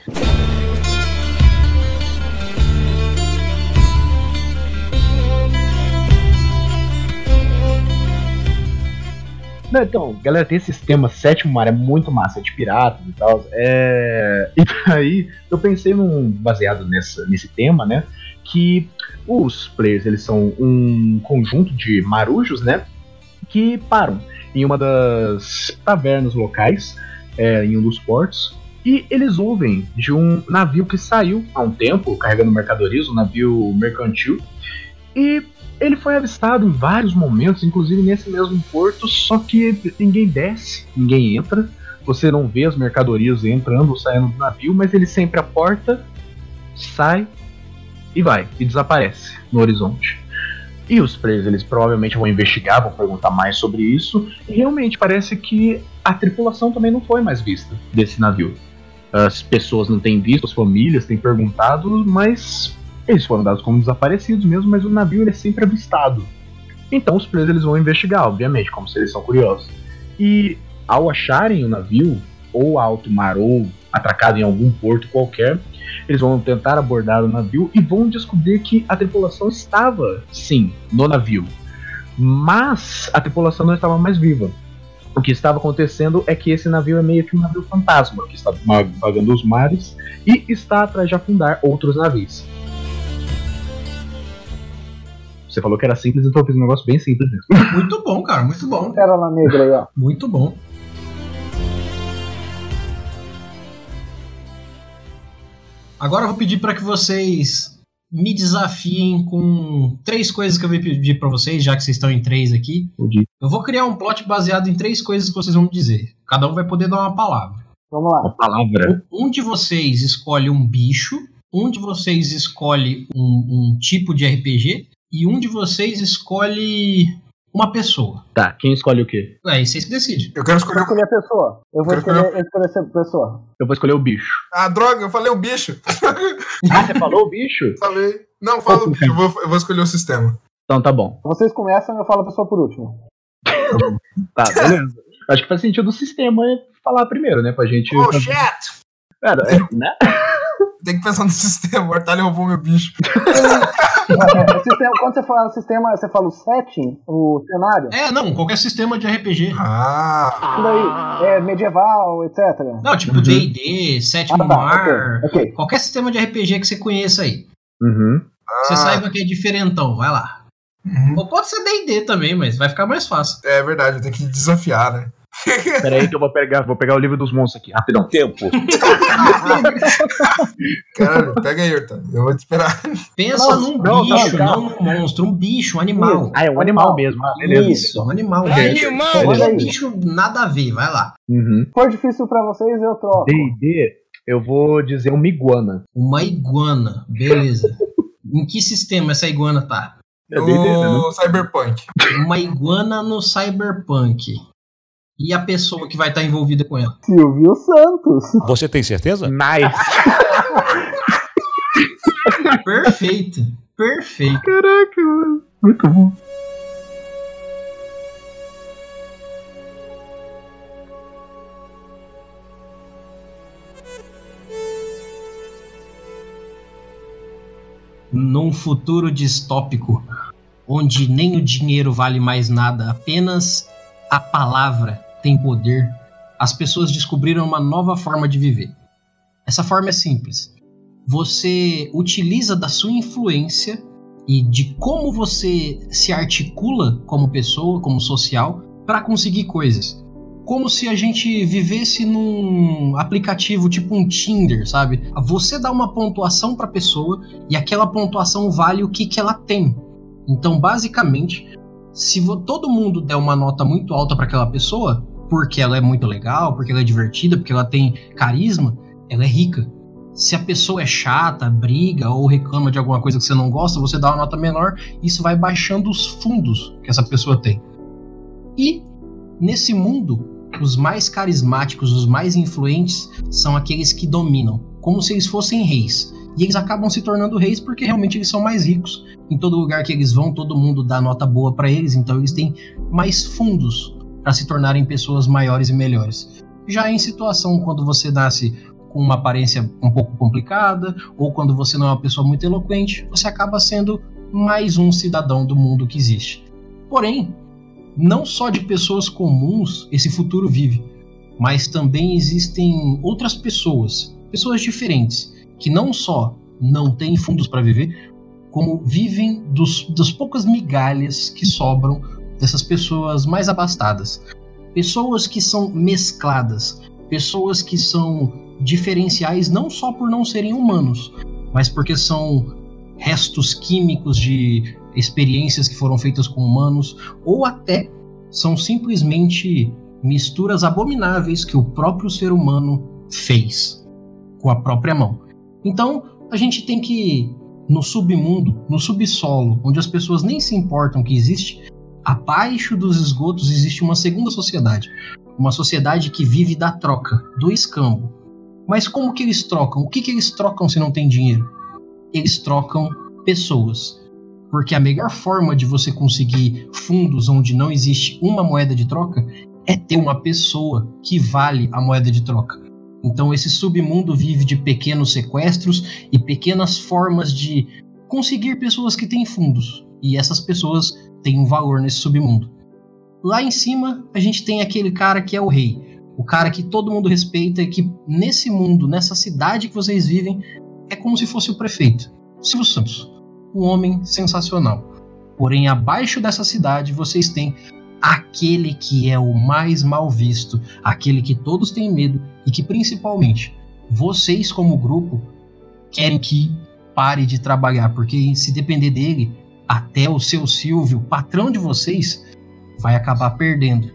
Não, então, galera, tem esse sistema sétimo mar, é muito massa, é de piratas e tal. É... E daí, eu pensei num, baseado nessa, nesse tema, né? Que os players, eles são um conjunto de marujos, né? Que param em uma das tavernas locais, é, em um dos portos. E eles ouvem de um navio que saiu há um tempo, carregando mercadorias, um navio mercantil. E ele foi avistado em vários momentos, inclusive nesse mesmo porto, só que ninguém desce, ninguém entra. Você não vê as mercadorias entrando ou saindo do navio, mas ele sempre aporta, sai e vai, e desaparece no horizonte. E os players, eles provavelmente vão investigar, vão perguntar mais sobre isso, e realmente parece que a tripulação também não foi mais vista desse navio. As pessoas não têm visto, as famílias têm perguntado, mas eles foram dados como desaparecidos mesmo, mas o navio ele é sempre avistado. Então os players eles vão investigar, obviamente, como se eles são curiosos. E ao acharem o navio, ou alto mar ou atracado em algum porto qualquer. Eles vão tentar abordar o navio e vão descobrir que a tripulação estava, sim, no navio. Mas a tripulação não estava mais viva. O que estava acontecendo é que esse navio é meio que um navio fantasma, que está vagando os mares e está atrás de afundar outros navios. Você falou que era simples, então eu fiz um negócio bem simples mesmo. Muito bom, cara, muito bom. Pérola negra aí, ó. Muito bom. Agora eu vou pedir para que vocês me desafiem com três coisas que eu vou pedir para vocês, já que vocês estão em três aqui. Eu vou criar um plot baseado em três coisas que vocês vão me dizer. Cada um vai poder dar uma palavra. Vamos lá. Uma palavra. Um de vocês escolhe um bicho, um de vocês escolhe um, um tipo de RPG e um de vocês escolhe uma pessoa. Tá, quem escolhe o quê? É, vocês que decidem. Eu quero Eu vou escolher. escolher a pessoa. Eu vou escolher, eu escolher essa pessoa. Eu vou escolher o bicho. Ah, droga, eu falei o bicho. Ah, você falou o bicho? Falei. Não, fala o bicho. Eu vou, eu vou escolher o sistema. Então tá bom. Vocês começam e eu falo a pessoa por último. Tá, beleza. Acho que faz sentido o sistema falar primeiro, né? Pra gente. Oh, shit! Cara, é, né? Tem que pensar no sistema. O Artalho roubou meu bicho. É, sistema- quando você fala sistema, você fala o setting, o cenário. É, não, qualquer sistema de RPG. Ah, Isso daí, é medieval, etc. Não, tipo Uhum. D&D, Sétimo Ah, tá, Mar, ok, ok. qualquer sistema de RPG que você conheça aí. Uhum. Você ah, saiba que é diferentão, vai lá. uhum. Ou pode ser D&D também, mas vai ficar mais fácil. É verdade, eu tenho que desafiar, né? Pera aí que eu vou pegar, vou pegar o livro dos monstros aqui. Rapidão. Tempo. Caralho, pega aí, Artalho. Eu vou te esperar. Pensa Não, num não, não, bicho, não, num monstro, um bicho, um animal. Ah, é um animal mesmo. Ah, beleza. Isso, um animal. Ok. Animal! Aí. bicho, nada a ver, vai lá. Uhum. Se for difícil pra vocês, eu troco. D&D, eu vou dizer uma iguana. Uma iguana, beleza. em que sistema essa iguana tá? É né? No Cyberpunk. Uma iguana no cyberpunk. E a pessoa que vai estar envolvida com ela? Silvio Santos. Você tem certeza? Nice. Perfeito, perfeito. Caraca, mano. Muito bom. Num futuro distópico, onde nem o dinheiro vale mais nada, apenas a palavra tem poder, as pessoas descobriram uma nova forma de viver. Essa forma é simples. Você utiliza da sua influência e de como você se articula como pessoa, como social, para conseguir coisas. Como se a gente vivesse num aplicativo tipo um Tinder, sabe? Você dá uma pontuação para a pessoa e aquela pontuação vale o que, que ela tem. Então, basicamente, se todo mundo der uma nota muito alta para aquela pessoa, porque ela é muito legal, porque ela é divertida, porque ela tem carisma, ela é rica. Se a pessoa é chata, briga ou reclama de alguma coisa que você não gosta, você dá uma nota menor, isso vai baixando os fundos que essa pessoa tem. E nesse mundo, os mais carismáticos, os mais influentes são aqueles que dominam, como se eles fossem reis. E eles acabam se tornando reis porque realmente eles são mais ricos. Em todo lugar que eles vão, todo mundo dá nota boa para eles, então eles têm mais fundos para se tornarem pessoas maiores e melhores. Já em situação quando você nasce com uma aparência um pouco complicada, ou quando você não é uma pessoa muito eloquente, você acaba sendo mais um cidadão do mundo que existe. Porém, não só de pessoas comuns esse futuro vive, mas também existem outras pessoas, pessoas diferentes, que não só não têm fundos para viver, como vivem dos, das poucas migalhas que sobram dessas pessoas mais abastadas. Pessoas que são mescladas, pessoas que são diferenciais não só por não serem humanos, mas porque são restos químicos de experiências que foram feitas com humanos, ou até são simplesmente misturas abomináveis que o próprio ser humano fez com a própria mão. Então, a gente tem que no submundo, no subsolo, onde as pessoas nem se importam que existe, abaixo dos esgotos existe uma segunda sociedade, uma sociedade que vive da troca, do escambo. Mas como que eles trocam? O que, que eles trocam se não tem dinheiro? Eles trocam pessoas. Porque a melhor forma de você conseguir fundos onde não existe uma moeda de troca é ter uma pessoa que vale a moeda de troca. Então esse submundo vive de pequenos sequestros e pequenas formas de conseguir pessoas que têm fundos. E essas pessoas têm um valor nesse submundo. Lá em cima, a gente tem aquele cara que é o rei. O cara que todo mundo respeita e que nesse mundo, nessa cidade que vocês vivem, é como se fosse o prefeito. Silvio Santos. Um homem sensacional. Porém, abaixo dessa cidade, vocês têm aquele que é o mais mal visto, aquele que todos têm medo e que principalmente vocês como grupo querem que pare de trabalhar, porque se depender dele, até o seu Silvio, patrão de vocês, vai acabar perdendo.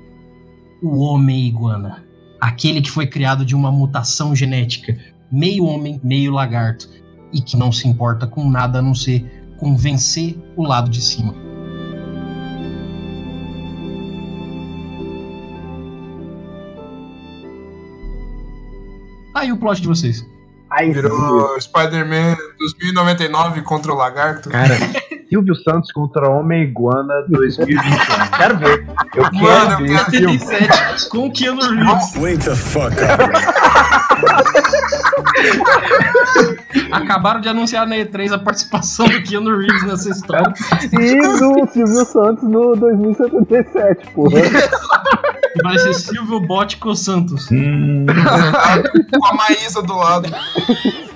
O homem iguana, aquele que foi criado de uma mutação genética, meio homem, meio lagarto, e que não se importa com nada a não ser convencer o lado de cima. Aí o plot de vocês. Aí Virou Spider-Man 2099 contra o Lagarto. Cara, Silvio Santos contra Homem Iguana 2021. Quero ver. Eu quero Mano, eu ver quero esse filme. 77 com o Keanu Reeves. Wake the fuck up. Acabaram de anunciar na E3 a participação do Keanu Reeves nessa história. E do Silvio Santos no 2077, porra. Vai ser Silvio Bótico Santos. Hum, Com a Maísa do lado.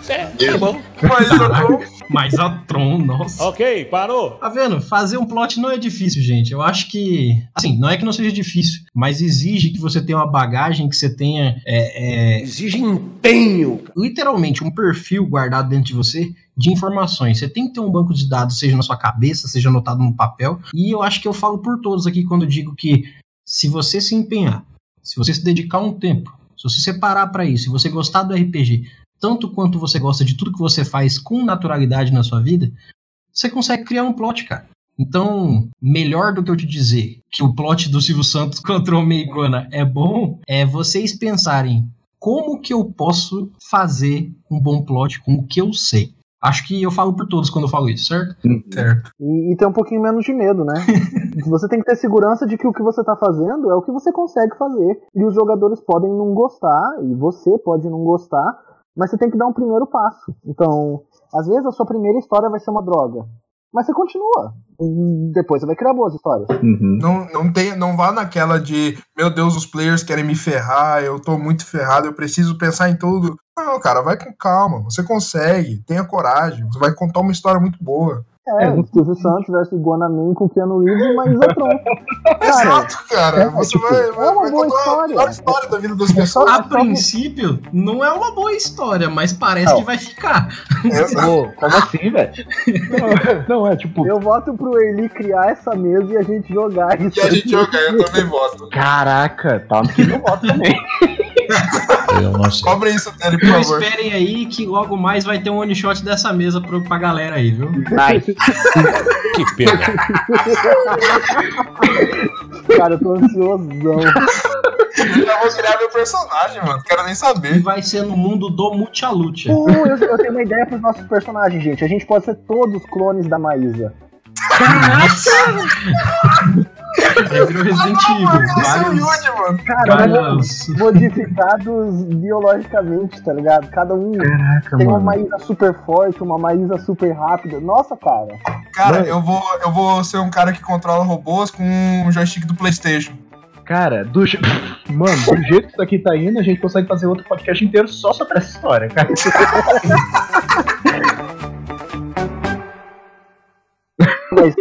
Tá bom. Maísa do Mas a Tron, nossa. Ok, parou. Tá vendo? Fazer um plot não é difícil, gente. Eu acho que. Assim, não é que não seja difícil, mas exige que você tenha uma bagagem, que você tenha. é, é, Exige empenho. literalmente um perfil guardado dentro de você de informações. Você tem que ter um banco de dados, seja na sua cabeça, seja anotado no papel. E eu acho que eu falo por todos aqui quando eu digo que se você se empenhar, se você se dedicar um tempo, se você separar para isso, se você gostar do RPG, tanto quanto você gosta de tudo que você faz com naturalidade na sua vida, você consegue criar um plot, cara. Então, melhor do que eu te dizer que o plot do Silvio Santos contra o Homem Iguana é bom, é vocês pensarem como que eu posso fazer um bom plot com o que eu sei. Acho que eu falo por todos quando eu falo isso, certo? Certo. E, e ter um pouquinho menos de medo, né? você tem que ter segurança de que o que você tá fazendo é o que você consegue fazer. E os jogadores podem não gostar, e você pode não gostar, mas você tem que dar um primeiro passo. Então, às vezes a sua primeira história vai ser uma droga. Mas você continua. E depois você vai criar boas histórias. uhum. Não, não, tem, não vá naquela de, meu Deus, os players querem me ferrar, eu tô muito ferrado, eu preciso pensar em tudo. Não, cara, vai com calma, você consegue, tenha coragem, você vai contar uma história muito boa. É, É, Silvio Santos versus Iguanamin com Keanu Reeves e Maísa Tron. Cara, Exato, cara. é, você tipo, vai, vai, é uma vai boa contar história. a melhor história da vida das pessoas. A princípio, não é uma boa história, mas parece Não. que vai ficar. Pô, como assim, velho? Não, não, é tipo, eu voto pro Eli criar essa mesa e a gente jogar isso. E a gente joga, eu também voto. caraca, tá aqui no voto também. Eu não sei. Cobre isso dele, por Então favor. esperem aí que logo mais vai ter um one shot dessa mesa pro, pra galera aí, viu? Nice. Que pena. Cara, eu tô ansiosão. Eu já vou criar meu personagem, mano. Quero nem E saber. vai ser no mundo do Multialucha. Uh, eu, eu tenho uma ideia pros nossos personagens, gente. A gente pode ser todos clones da Maísa. É, virou Resident Evil. Vários. Cara, vários... modificados biologicamente, tá ligado? Cada um Caraca, tem uma mano. Maísa super forte, uma Maísa super rápida. Nossa, cara. Cara, Mano. eu vou, eu vou ser um cara que controla robôs com um joystick do PlayStation. Cara, do je... Mano, do jeito que isso aqui tá indo, a gente consegue fazer outro podcast inteiro só sobre essa história, cara. Mas,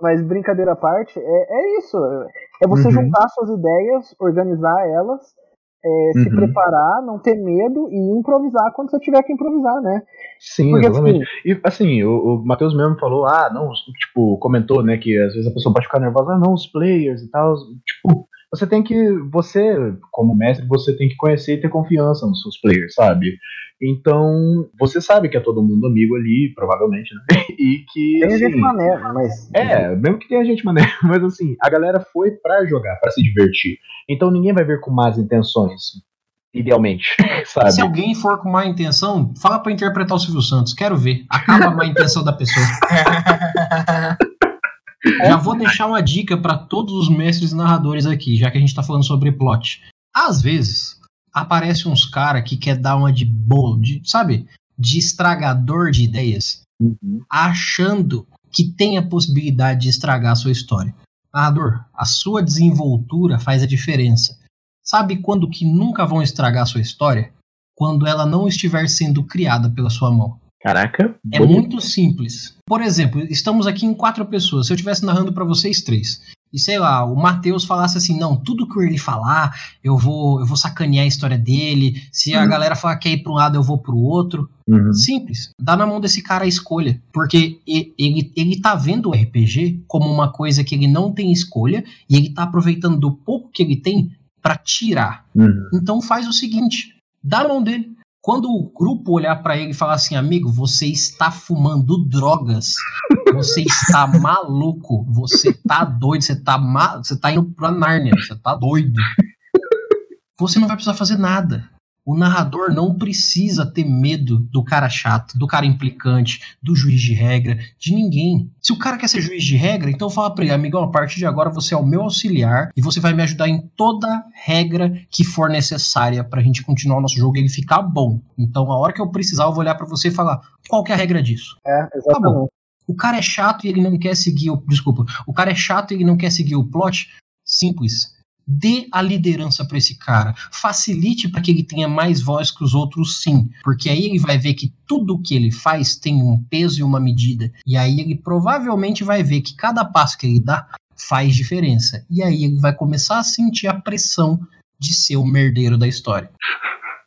mas brincadeira à parte, é, é isso. É você Uhum. juntar suas ideias, organizar elas, é, se Uhum. preparar, não ter medo e improvisar quando você tiver que improvisar, né? Sim, Porque exatamente. assim, E assim, o, o Matheus mesmo falou, ah, não, tipo, comentou, né, que às vezes a pessoa pode ficar nervosa, ah, não, os players e tal. Tipo, você tem que, você, como mestre, você tem que conhecer e ter confiança nos seus players, sabe? Então, você sabe que é todo mundo amigo ali, provavelmente, né? E que. tem assim, gente mané, mas. É, mesmo que tenha gente maneira, mas assim, a galera foi pra jogar, pra se divertir. Então ninguém vai ver com más intenções, idealmente, sabe? Se alguém for com má intenção, fala pra interpretar o Silvio Santos. Quero ver. Acaba a má intenção da pessoa. Já vou deixar uma dica pra todos os mestres narradores aqui, já que a gente tá falando sobre plot. Às vezes, aparece uns cara que quer dar uma de bolo, de, sabe? De estragador de ideias, Uhum. achando que tem a possibilidade de estragar a sua história. Narrador, a sua desenvoltura faz a diferença. Sabe quando que nunca vão estragar a sua história? Quando ela não estiver sendo criada pela sua mão. Caraca, É bonito. muito simples. Por exemplo, estamos aqui em quatro pessoas. Se eu estivesse narrando pra vocês três, e sei lá, o Matheus falasse assim: não, tudo que ele falar, eu vou, eu vou sacanear a história dele. Se a Uhum. galera falar que é ir pra um lado, eu vou pro outro. Uhum. Simples. Dá na mão desse cara a escolha. Porque ele, ele tá vendo o RPG como uma coisa que ele não tem escolha e ele tá aproveitando do pouco que ele tem pra tirar. Uhum. Então faz o seguinte: dá na mão dele. Quando o grupo olhar pra ele e falar assim, amigo, você está fumando drogas, você está maluco, você tá doido, você tá ma você tá indo pra Nárnia, você tá doido. Você não vai precisar fazer nada. O narrador não precisa ter medo do cara chato, do cara implicante, do juiz de regra, de ninguém. Se o cara quer ser juiz de regra, então fala pra ele, amigão, a partir de agora você é o meu auxiliar e você vai me ajudar em toda regra que for necessária pra gente continuar o nosso jogo e ele ficar bom. Então, a hora que eu precisar, eu vou olhar pra você e falar, qual que é a regra disso? É, exatamente. O cara é chato e ele não quer seguir o. Desculpa. O cara é chato e ele não quer seguir o plot. Simples. Dê a liderança pra esse cara. Facilite para que ele tenha mais voz que os outros, sim. Porque aí ele vai ver que tudo que ele faz tem um peso e uma medida. E aí ele provavelmente vai ver que cada passo que ele dá faz diferença. E aí ele vai começar a sentir a pressão de ser o merdeiro da história.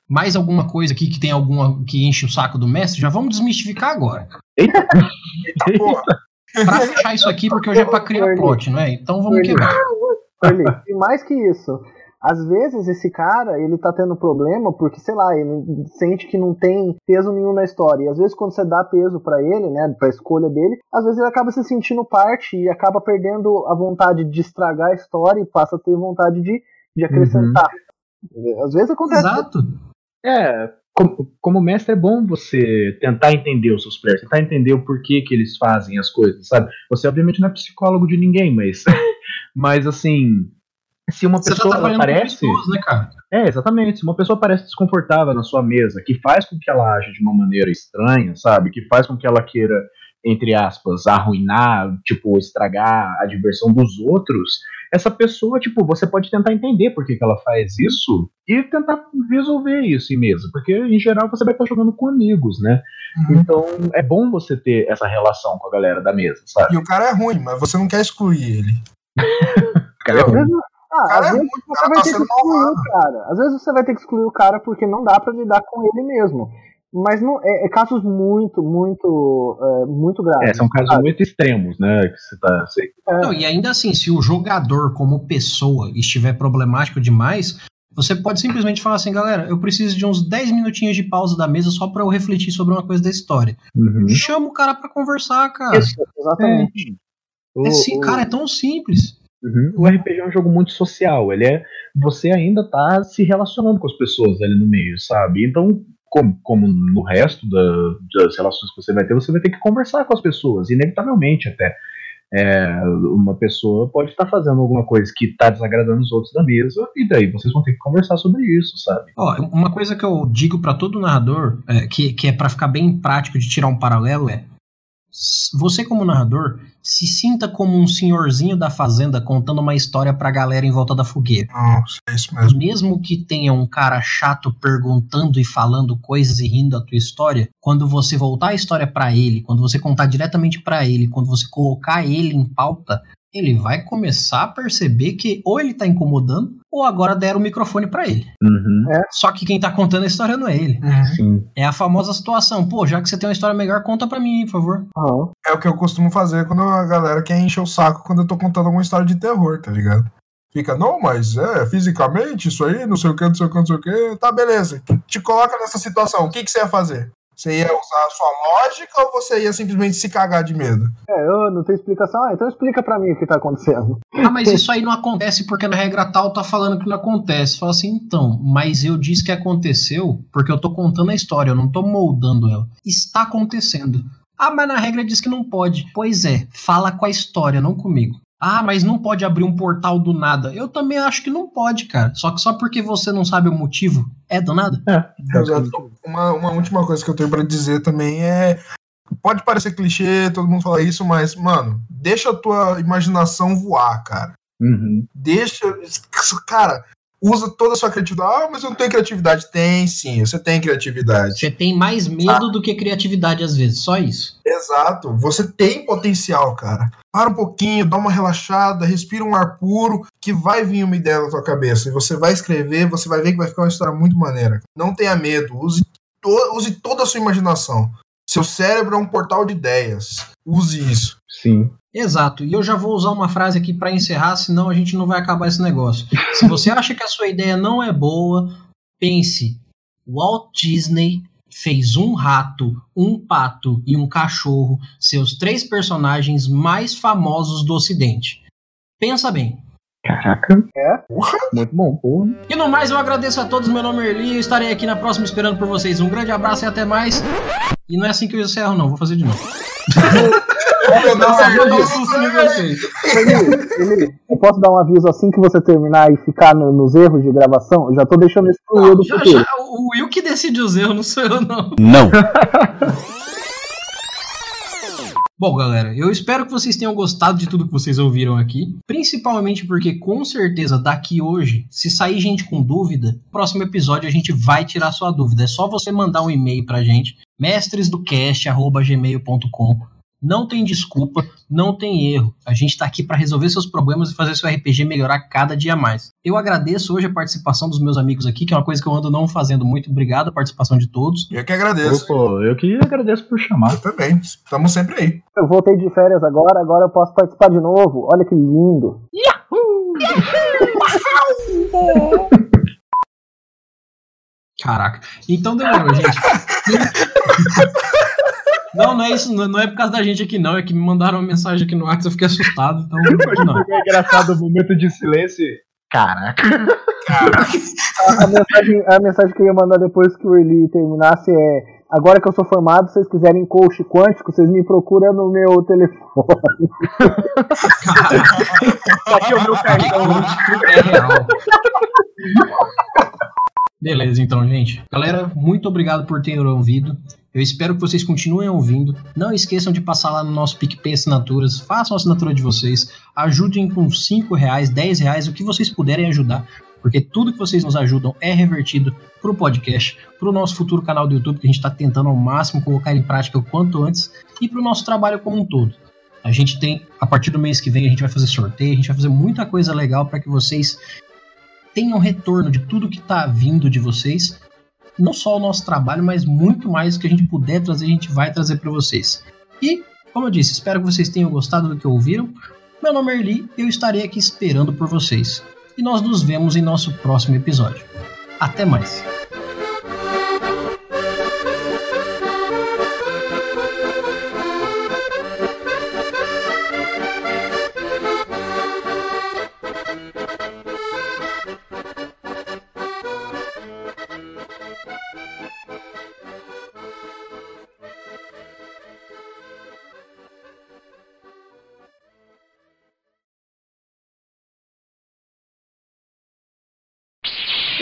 Mais alguma coisa aqui que tem alguma que enche o saco do mestre? Já vamos desmistificar agora. Eita porra. Pra fechar isso aqui, porque hoje é pra criar plot, não é? Então vamos quebrar. Ele, e mais que isso, às vezes esse cara, ele tá tendo problema porque, sei lá, ele sente que não tem peso nenhum na história. E às vezes quando você dá peso pra ele, né, pra escolha dele, às vezes ele acaba se sentindo parte e acaba perdendo a vontade de estragar a história e passa a ter vontade de, de acrescentar. Às vezes acontece. Exato. É, como, como mestre é bom você tentar entender os seus players, tentar entender o porquê que eles fazem as coisas, sabe? Você obviamente não é psicólogo de ninguém, mas, mas assim, se uma Você tá pessoa ela trabalhando com parece, pessoas, né, cara? é exatamente, se uma pessoa parece desconfortável na sua mesa, que faz com que ela age de uma maneira estranha, sabe? Que faz com que ela queira entre aspas, arruinar, tipo, estragar a diversão dos outros, essa pessoa, tipo, você pode tentar entender por que, que ela faz isso e tentar resolver isso em mesa, porque em geral você vai estar jogando com amigos, né? Uhum. Então é bom você ter essa relação com a galera da mesa, sabe? E o cara é ruim, mas você não quer excluir ele. Cara, é Às ruim. vezes, ah, Cara, às é vezes você cara vai tá ter que excluir o cara. Às vezes você vai ter que excluir o cara porque não dá pra lidar com ele mesmo. Mas não, é, é casos muito, muito, é, muito graves. É, são casos sabe? muito extremos, né? Que você tá. Você... Não, e ainda assim, se o jogador, como pessoa, estiver problemático demais, você pode simplesmente falar assim, galera, eu preciso de uns 10 minutinhos de pausa da mesa só pra eu refletir sobre uma coisa da história. Uhum. Chama o cara pra conversar, cara. Isso, exatamente. O- É sim, o- cara, é tão simples. Uhum. O RPG é um jogo muito social. Ele é. Você ainda tá se relacionando com as pessoas ali no meio, sabe? Então, como, como no resto da- das relações que você vai ter, você vai ter que conversar com as pessoas, inevitavelmente até. É, uma pessoa pode estar fazendo alguma coisa que está desagradando os outros da mesa, e daí vocês vão ter que conversar sobre isso, sabe? Ó, uma coisa que eu digo pra todo narrador, é, que, que é pra ficar bem prático de tirar um paralelo, é você como narrador se sinta como um senhorzinho da fazenda contando uma história pra galera em volta da fogueira. Nossa, é isso mesmo. Mesmo que tenha um cara chato perguntando e falando coisas e rindo da tua história, quando você voltar a história pra ele, quando você contar diretamente pra ele, quando você colocar ele em pauta, ele vai começar a perceber que ou ele tá incomodando ou agora deram o microfone pra ele. Uhum. Só que quem tá contando a história não é ele. Uhum. Sim. É a famosa situação. Pô, já que você tem uma história melhor, conta pra mim, por favor. Aham. É o que eu costumo fazer quando a galera quer encher o saco quando eu tô contando alguma história de terror, tá ligado? Fica, não, mas é, fisicamente, isso aí, não sei o que, não sei o que, não sei o que. Tá, beleza. Te coloca nessa situação. O que, que você ia fazer? Você ia usar a sua lógica ou você ia simplesmente se cagar de medo? É, eu não tenho explicação. Ah, então explica pra mim o que tá acontecendo. Ah, mas isso aí não acontece porque na regra tal tá falando que não acontece. Fala assim, então, mas eu disse que aconteceu porque eu tô contando a história, eu não tô moldando ela. Está acontecendo. Ah, mas na regra diz que não pode. Pois é, fala com a história, não comigo. Ah, mas não pode abrir um portal do nada. Eu também acho que não pode, cara. Só que só porque você não sabe o motivo, é do nada? Exato. Uma, uma última coisa que eu tenho pra dizer também é. Pode parecer clichê, todo mundo fala isso, mas, mano, deixa a tua imaginação voar, cara. Uhum. Deixa. Cara, usa toda a sua criatividade. Ah, mas eu não tenho criatividade. Tem sim, você tem criatividade. Você tem mais medo do que criatividade às vezes, só isso. Exato, você tem potencial, cara. Para um pouquinho, dá uma relaxada, respira um ar puro, que vai vir uma ideia na tua cabeça. E você vai escrever, você vai ver que vai ficar uma história muito maneira. Não tenha medo, use, to- use toda a sua imaginação. Seu cérebro é um portal de ideias. Use isso. Sim. Exato. E eu já vou usar uma frase aqui pra encerrar, senão a gente não vai acabar esse negócio. Se você acha que a sua ideia não é boa, pense. Walt Disney fez um rato, um pato e um cachorro, seus três personagens mais famosos do Ocidente. Pensa bem. Caraca. É? Muito bom, porra. E no mais, eu agradeço a todos. Meu nome é Erli. Eu estarei aqui na próxima esperando por vocês. Um grande abraço e até mais. E não é assim que eu encerro, não. Vou fazer de novo. Eu. Eli, Eli, eu posso dar um aviso assim que você terminar e ficar no- nos erros de gravação? Eu já tô deixando isso pro eu do Já, futuro. já, o Will que decide os erros, não sou eu, não. Não. Bom, galera, eu espero que vocês tenham gostado de tudo que vocês ouviram aqui. Principalmente porque, com certeza, daqui hoje, se sair gente com dúvida, próximo episódio a gente vai tirar sua dúvida. É só você mandar um e-mail pra gente, mestresdocast.gmail.com. Não tem desculpa, não tem erro. A gente tá aqui pra resolver seus problemas e fazer seu RPG melhorar cada dia mais. Eu agradeço hoje a participação dos meus amigos aqui, que é uma coisa que eu ando não fazendo muito. Obrigado a participação de todos. Eu que agradeço. Pô, eu que agradeço por chamar. Eu também. Estamos sempre aí. Eu voltei de férias agora, agora eu posso participar de novo. Olha que lindo. Caraca. Então demorou, gente. Não, não é isso, não não é por causa da gente aqui, não. É que me mandaram uma mensagem aqui no WhatsApp, eu fiquei assustado, então não. É engraçado o momento de silêncio. Caraca. A, a mensagem, a mensagem que eu ia mandar depois que o Eli terminasse é: Agora que eu sou formado, se vocês quiserem coach quântico, vocês me procuram no meu telefone. Aqui o meu cartão. É real. Beleza, então, gente. Galera, muito obrigado por terem ouvido. Eu espero que vocês continuem ouvindo. Não esqueçam de passar lá no nosso PicPay Assinaturas. Façam a assinatura de vocês. Ajudem com 5 reais, 10 reais, o que vocês puderem ajudar. Porque tudo que vocês nos ajudam é revertido para o podcast, para o nosso futuro canal do YouTube, que a gente está tentando ao máximo colocar em prática o quanto antes, e para o nosso trabalho como um todo. A gente tem, a partir do mês que vem, a gente vai fazer sorteio, a gente vai fazer muita coisa legal para que vocês tenham retorno de tudo que está vindo de vocês. Não só o nosso trabalho, mas muito mais que a gente puder trazer, a gente vai trazer para vocês. E, como eu disse, espero que vocês tenham gostado do que ouviram. Meu nome é Erli eu estarei aqui esperando por vocês. E nós nos vemos em nosso próximo episódio. Até mais!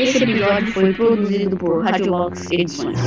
Esse episódio foi produzido por Radiolox Edições.